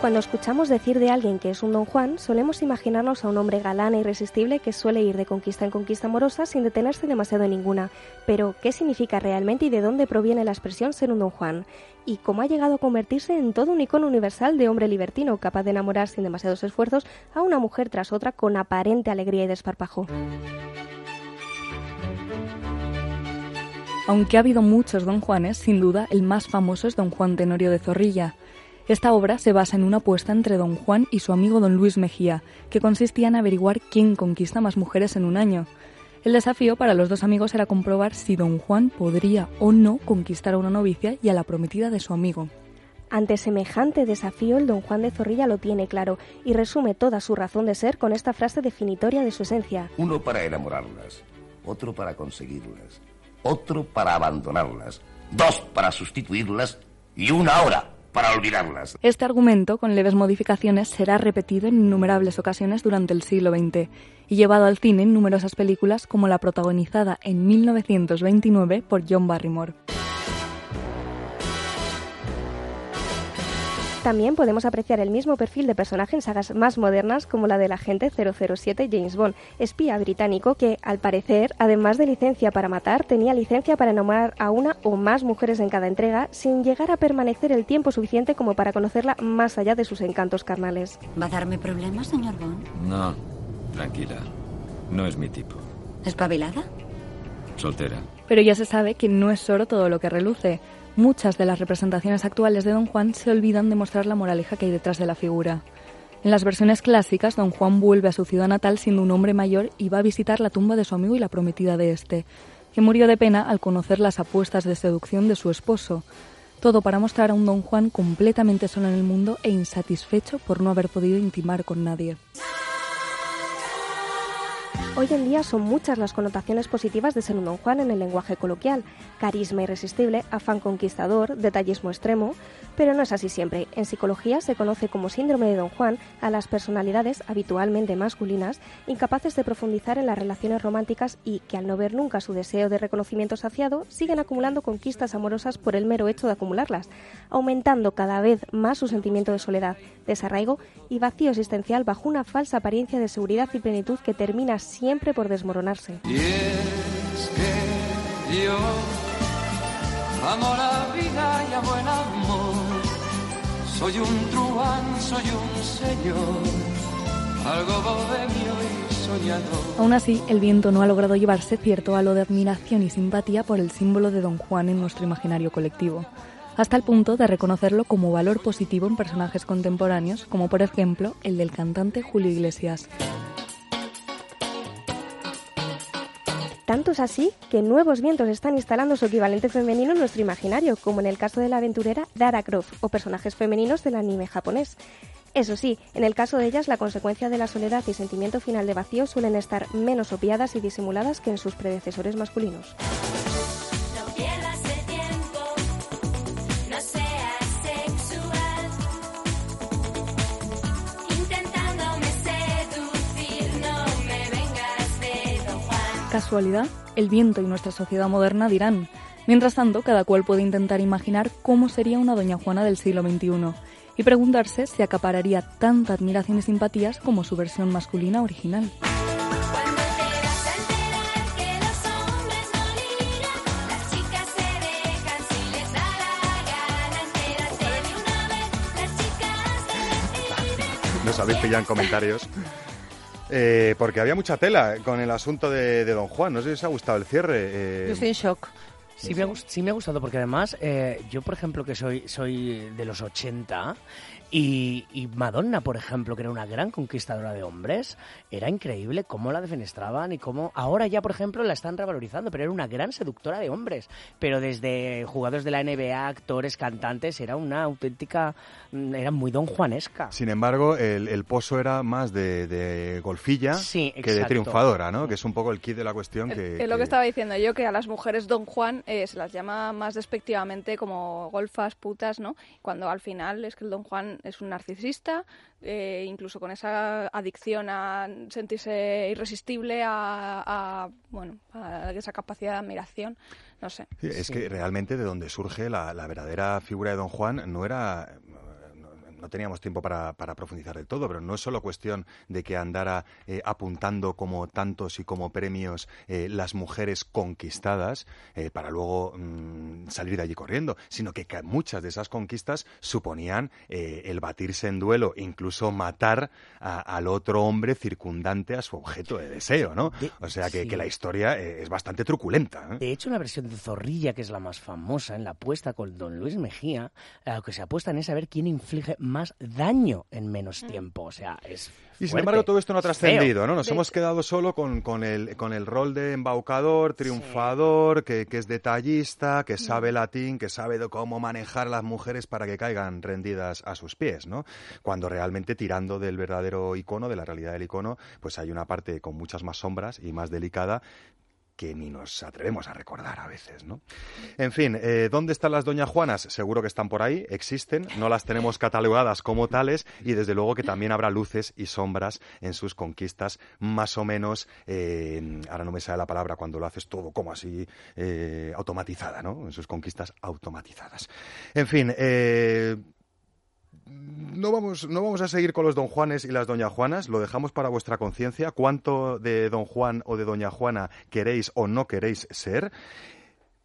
Cuando escuchamos decir de alguien que es un don Juan, solemos imaginarnos a un hombre galán e irresistible que suele ir de conquista en conquista amorosa sin detenerse demasiado en ninguna. Pero, ¿qué significa realmente y de dónde proviene la expresión ser un don Juan? ¿Y cómo ha llegado a convertirse en todo un icono universal de hombre libertino, capaz de enamorar sin demasiados esfuerzos a una mujer tras otra con aparente alegría y desparpajo? Aunque ha habido muchos Don Juanes, sin duda el más famoso es Don Juan Tenorio de Zorrilla. Esta obra se basa en una apuesta entre Don Juan y su amigo Don Luis Mejía, que consistía en averiguar quién conquista más mujeres en un año. El desafío para los dos amigos era comprobar si Don Juan podría o no conquistar a una novicia y a la prometida de su amigo. Ante semejante desafío, el don Juan de Zorrilla lo tiene claro y resume toda su razón de ser con esta frase definitoria de su esencia. Uno para enamorarlas, otro para conseguirlas, otro para abandonarlas, dos para sustituirlas y una hora para olvidarlas. Este argumento, con leves modificaciones, será repetido en innumerables ocasiones durante el siglo XX y llevado al cine en numerosas películas como la protagonizada en 1929 por John Barrymore. También podemos apreciar el mismo perfil de personaje en sagas más modernas como la del agente 007 James Bond, espía británico que, al parecer, además de licencia para matar, tenía licencia para enamorar a una o más mujeres en cada entrega sin llegar a permanecer el tiempo suficiente como para conocerla más allá de sus encantos carnales. ¿Va a darme problemas, señor Bond? No, tranquila. No es mi tipo. ¿Espabilada? Soltera. Pero ya se sabe que no es oro todo lo que reluce. Muchas de las representaciones actuales de Don Juan se olvidan de mostrar la moraleja que hay detrás de la figura. En las versiones clásicas, Don Juan vuelve a su ciudad natal siendo un hombre mayor y va a visitar la tumba de su amigo y la prometida de este, que murió de pena al conocer las apuestas de seducción de su esposo. Todo para mostrar a un Don Juan completamente solo en el mundo e insatisfecho por no haber podido intimar con nadie. Hoy en día son muchas las connotaciones positivas de ser un don Juan en el lenguaje coloquial. Carisma irresistible, afán conquistador, detallismo extremo. Pero no es así siempre. En psicología se conoce como síndrome de don Juan a las personalidades habitualmente masculinas incapaces de profundizar en las relaciones románticas y que al no ver nunca su deseo de reconocimiento saciado siguen acumulando conquistas amorosas por el mero hecho de acumularlas, aumentando cada vez más su sentimiento de soledad, desarraigo y vacío existencial bajo una falsa apariencia de seguridad y plenitud que termina siempre por desmoronarse. Y es que yo amo la vida y amo el amor. Soy un truán, soy un señor, algo bohemio y soñador. Aún así, el viento no ha logrado llevarse cierto halo de admiración y simpatía por el símbolo de Don Juan en nuestro imaginario colectivo, hasta el punto de reconocerlo como valor positivo en personajes contemporáneos, como por ejemplo el del cantante Julio Iglesias. Tanto es así que nuevos vientos están instalando su equivalente femenino en nuestro imaginario, como en el caso de la aventurera Dara Croft o personajes femeninos del anime japonés. Eso sí, en el caso de ellas, la consecuencia de la soledad y sentimiento final de vacío suelen estar menos obviadas y disimuladas que en sus predecesores masculinos. ¿Casualidad? El viento y nuestra sociedad moderna dirán. Mientras tanto, cada cual puede intentar imaginar cómo sería una Doña Juana del siglo XXI y preguntarse si acapararía tanta admiración y simpatías como su versión masculina original. Nos habéis pillado en comentarios. Eh, porque había mucha tela con el asunto de, de Don Juan. No sé si os ha gustado el cierre. eh, Yo estoy en shock. Sí me, ha, sí me ha gustado porque además eh, yo, por ejemplo, que soy, soy de los 80 y, y Madonna, por ejemplo, que era una gran conquistadora de hombres, era increíble cómo la defenestraban y cómo ahora ya, por ejemplo, la están revalorizando, pero era una gran seductora de hombres. Pero desde jugadores de la NBA, actores, cantantes, era una auténtica, mm, era muy don Juanesca. Sin embargo, el, el pozo era más de, de golfilla Sí, que de triunfadora, ¿no? Que es un poco el kit de la cuestión Es- que... es lo que- que estaba diciendo yo, que a las mujeres Don Juan eh, se las llama más despectivamente como golfas, putas, ¿no? Cuando al final es que el Don Juan es un narcisista, eh, incluso con esa adicción a sentirse irresistible, a, a, bueno, a esa capacidad de admiración, no sé. Sí, es que realmente de donde surge la, la verdadera figura de Don Juan no era... no- teníamos tiempo para, para profundizar del todo, pero no es solo cuestión de que andara eh, apuntando como tantos y como premios eh, las mujeres conquistadas eh, para luego mm, salir de allí corriendo, sino que muchas de esas conquistas suponían el batirse en duelo, incluso matar a- al otro hombre circundante a su objeto de deseo, ¿no? O sea que, sí. que la historia es bastante truculenta. De hecho, una versión de Zorrilla, que es la más famosa, en la apuesta con Don Luis Mejía, lo que se apuestan es a ver quién inflige más daño en menos tiempo. O sea, es. Y sin embargo todo esto no ha trascendido, ¿no? Nos hemos quedado solo con, con el, con el rol de embaucador, triunfador, que, que es detallista, que sabe latín, que sabe de cómo manejar a las mujeres para que caigan rendidas a sus pies, ¿no? Cuando realmente tirando del verdadero icono, de la realidad del icono, pues hay una parte con muchas más sombras y más delicada que ni nos atrevemos a recordar a veces, ¿no? En fin, eh, ¿dónde están las Doña Juanas? Seguro que están por ahí, existen, no las tenemos catalogadas como tales y desde luego que también habrá luces y sombras en sus conquistas más o menos, ahora no me sale la palabra cuando lo haces todo como así eh, automatizada, ¿no? En sus conquistas automatizadas. En fin, eh, no vamos, no vamos a seguir con los don Juanes y las doña Juanas, lo dejamos para vuestra conciencia. ¿Cuánto de don Juan o de doña Juana queréis o no queréis ser?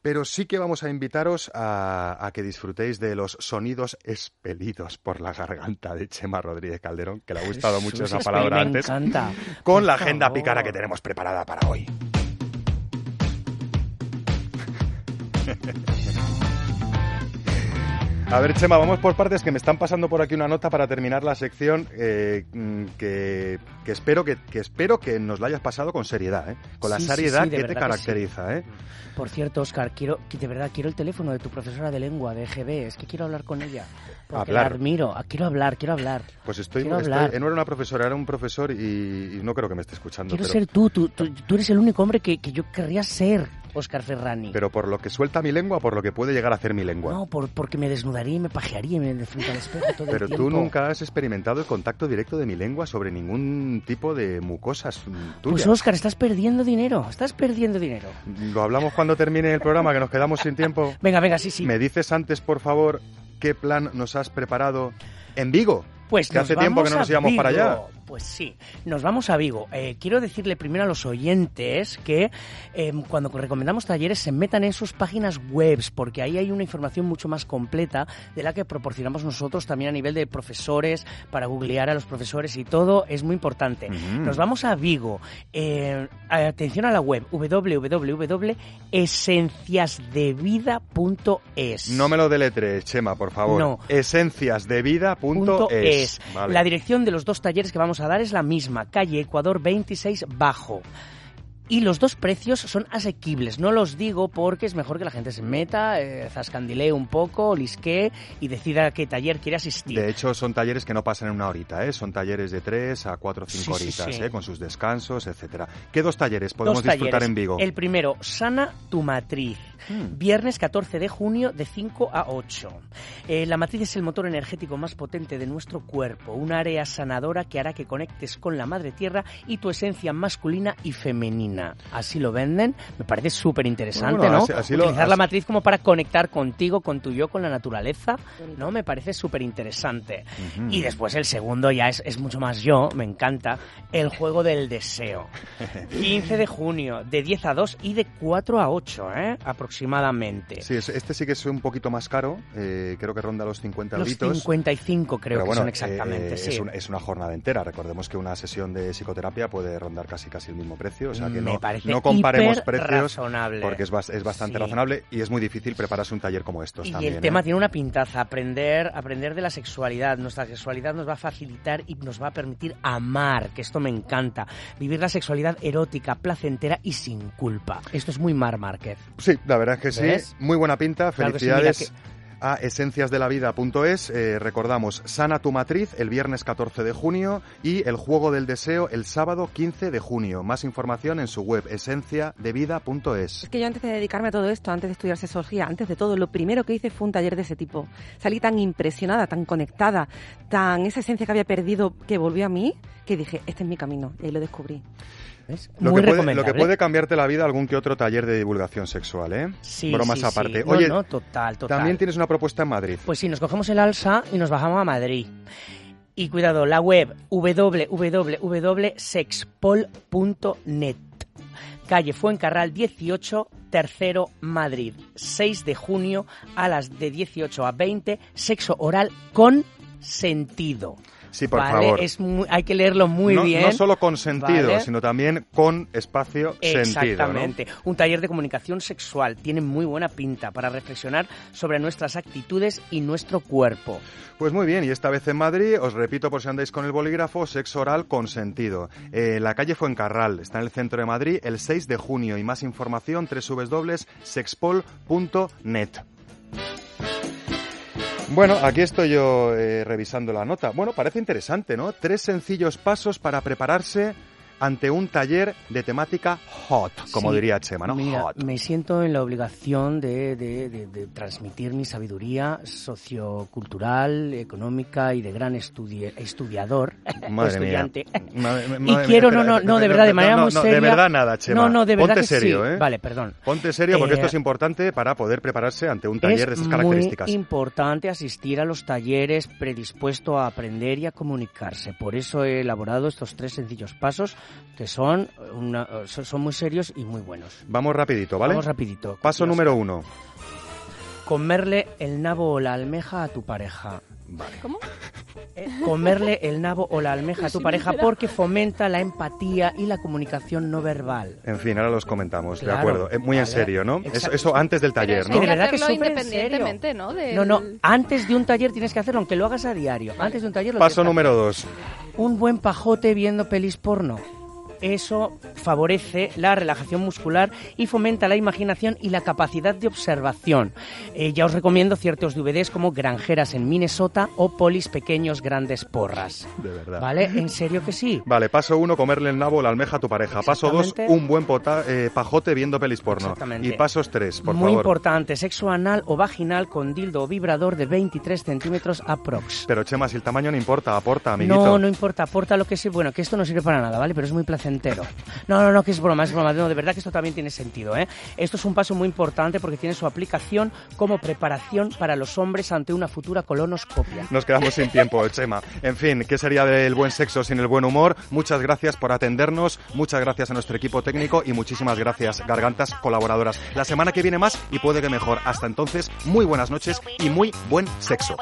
Pero sí que vamos a invitaros a, a que disfrutéis de los sonidos expelidos por la garganta de Chema Rodríguez Calderón, que le ha gustado mucho Jesús, esa es palabra me antes, encanta. con Por la agenda pícara que tenemos preparada para hoy. A ver, Chema, vamos por partes que me están pasando por aquí una nota para terminar la sección eh, que, que espero que, que espero que nos la hayas pasado con seriedad, ¿eh? Con la Sí, seriedad sí, que te que caracteriza, ¿eh? Por cierto, Oscar, quiero, de verdad quiero el teléfono de tu profesora de lengua de EGB. Es que quiero hablar con ella. Porque Hablar. la admiro. Ah, Quiero hablar, quiero hablar. Pues estoy, estoy- hablar. no era una profesora, era un profesor y, y no creo que me esté escuchando. Quiero pero, ser tú, tú, tú. tú eres el único hombre que, que yo querría ser, Oscar Ferrani. pero por lo que suelta mi lengua, por lo que puede llegar a hacer mi lengua. No, por, porque me desnudaría y me pajearía y me frente al espejo todo Pero el tú tiempo. nunca has experimentado el contacto directo de mi lengua sobre ningún tipo de mucosas mm, Pues tuyas. Oscar, estás perdiendo dinero, estás perdiendo dinero. Lo hablamos cuando termine el programa, que nos quedamos sin tiempo. Venga, venga, sí, sí. ¿Me dices antes, por favor, qué plan nos has preparado en Vigo? Pues que hace tiempo que no nos íbamos para allá. Pues sí, nos vamos a Vigo. Eh, quiero decirle primero a los oyentes que eh, cuando recomendamos talleres se metan en sus páginas webs, porque ahí hay una información mucho más completa de la que proporcionamos nosotros también a nivel de profesores, para googlear a los profesores y todo es muy importante. Mm. Nos vamos a Vigo. Eh, atención a la web www.esenciasdevida.es. No me lo deletres, Chema, por favor. No. Esenciasdevida.es. Vale. La dirección de los dos talleres que vamos a dar es la misma, calle Ecuador 26 Bajo. Y los dos precios son asequibles. No los digo porque es mejor que la gente se meta, eh, zascandilee un poco, lisquee y decida qué taller quiere asistir. De hecho, son talleres que no pasan en una horita, ¿eh? Son talleres de tres a cuatro o cinco Sí, sí, horitas, sí. ¿eh? Con sus descansos, etcétera. ¿Qué dos talleres podemos Dos disfrutar talleres. en Vigo? El primero, Sana tu matriz. Hmm. Viernes 14 de junio de 5 a 8. Eh, la matriz es el motor energético más potente de nuestro cuerpo, un área sanadora que hará que conectes con la madre tierra y tu esencia masculina y femenina. Así lo venden, me parece súper interesante, Bueno, ¿no? así- así lo- Utilizar la así- matriz como para conectar contigo, con tu yo, con la naturaleza, ¿no? Me parece súper interesante. Ujú. Y después el segundo ya es, es mucho más yo, me encanta, el juego del deseo. 15 de junio, de 10 a 2 y de 4 a 8, ¿eh? aproximadamente. Sí, es- este sí que es un poquito más caro, eh, creo que ronda los 50 Los euritos. 55 creo Pero que bueno, son exactamente, eh, sí. es, una, es una jornada entera. Recordemos que una sesión de psicoterapia puede rondar casi casi el mismo precio. O sea que Me no, no comparemos precios razonable. porque es, es bastante Sí. razonable y es muy difícil prepararse un taller como estos Y también. el tema ¿eh? tiene una pintaza, aprender, aprender de la sexualidad. Nuestra sexualidad nos va a facilitar y nos va a permitir amar, que esto me encanta. Vivir la sexualidad erótica, placentera y sin culpa. Esto es muy Mar Márquez. Sí, la verdad es que sí. Muy buena pinta. Claro que sí, Felicidades. A esenciasdelavida.es, eh, recordamos, Sana tu matriz el viernes 14 de junio y el juego del deseo el sábado 15 de junio. Más información en su web esenciadevida.es. Es que yo antes de dedicarme a todo esto, antes de estudiar sexología, antes de todo, lo primero que hice fue un taller de ese tipo. Salí tan impresionada, tan conectada, tan esa esencia que había perdido que volvió a mí, que dije, este es mi camino. Y ahí lo descubrí. Lo Muy que, puede, lo recomendable. que puede cambiarte la vida algún que otro taller de divulgación sexual, ¿eh? Sí, Bromas sí, aparte. sí. No, Oye, no, total, total. también tienes una propuesta en Madrid. Pues sí, nos cogemos el alza y nos bajamos a Madrid. Y cuidado, la web www.sexpol.net. Calle Fuencarral 18, tercero Madrid. 6 de junio a las de 18 a 20, sexo oral con sentido. Sí, por ¿Vale? favor. Es muy- hay que leerlo muy no, bien. no solo con sentido, ¿vale? sino también con espacio sentido. ¿no? Exactamente. Un taller de comunicación sexual. Tiene muy buena pinta para reflexionar sobre nuestras actitudes y nuestro cuerpo. Pues muy bien, y esta vez en Madrid, os repito por si andáis con el bolígrafo, sexo oral consentido. Eh, la calle Fuencarral, está en el centro de Madrid, el 6 de junio. Y más información, www.sexpol.net. Bueno, aquí estoy yo eh, revisando la nota. Bueno, parece interesante, ¿no? Tres sencillos pasos para prepararse ante un taller de temática hot, como Sí. diría Chema, ¿no? Mira, Hot. me siento en la obligación de, de- de- de transmitir mi sabiduría sociocultural, económica y de gran estudi- estudiador Madre mía. estudiante. Madre- y madre quiero, mía, no, no, espera, no, de verdad, de manera no, muy no, seria. De verdad nada, Chema. No, no, de verdad Ponte que serio, sí. ¿eh? Vale, perdón. Ponte serio porque Eh, esto es importante para poder prepararse ante un taller de es estas características. muy importante asistir a los talleres predispuesto a aprender y a comunicarse. Por eso he elaborado estos tres sencillos pasos que son, una- son muy serios y muy buenos. Vamos rapidito, ¿vale? Vamos rapidito. Paso número uno. Comerle el nabo o la almeja a tu pareja. Vale. ¿Cómo? eh, comerle el nabo o la almeja a tu pareja porque fomenta la empatía y la comunicación no verbal. En fin, ahora los comentamos, de acuerdo. Eh, Muy en serio, ¿no? Eso, antes del taller, Eso ¿no? que De verdad que es independientemente, ¿no? Del- No, no, antes de un taller tienes que hacerlo, aunque lo hagas a diario. Antes de un taller lo Paso número dos. un buen pajote viendo pelis porno. Eso favorece la relajación muscular y fomenta la imaginación y la capacidad de observación. Eh, ya os recomiendo ciertos DVDs como Granjeras en Minnesota o Polis Pequeños Grandes Porras. De verdad. ¿Vale? ¿En serio que sí? Vale, paso uno, comerle el nabo o la almeja a tu pareja. Paso dos, un buen pota- eh, pajote viendo pelis porno. Exactamente. Y pasos tres, por Muy favor. importante, sexo anal o vaginal con dildo o vibrador de 23 centímetros aprox. Pero Chema, si el tamaño no importa, aporta, amiguito. No, no importa, aporta lo que sí. Bueno, que esto no sirve para nada, ¿vale? Pero es muy placentero. No, no, no, que es broma, es broma. De verdad que esto también tiene sentido, ¿eh? Esto es un paso muy importante porque tiene su aplicación como preparación para los hombres ante una futura colonoscopia. Nos quedamos sin tiempo, Chema. En fin, ¿qué sería del buen sexo sin el buen humor? Muchas gracias por atendernos, muchas gracias a nuestro equipo técnico y muchísimas gracias, gargantas colaboradoras. La semana que viene más y puede que mejor. Hasta entonces, muy buenas noches y muy buen sexo.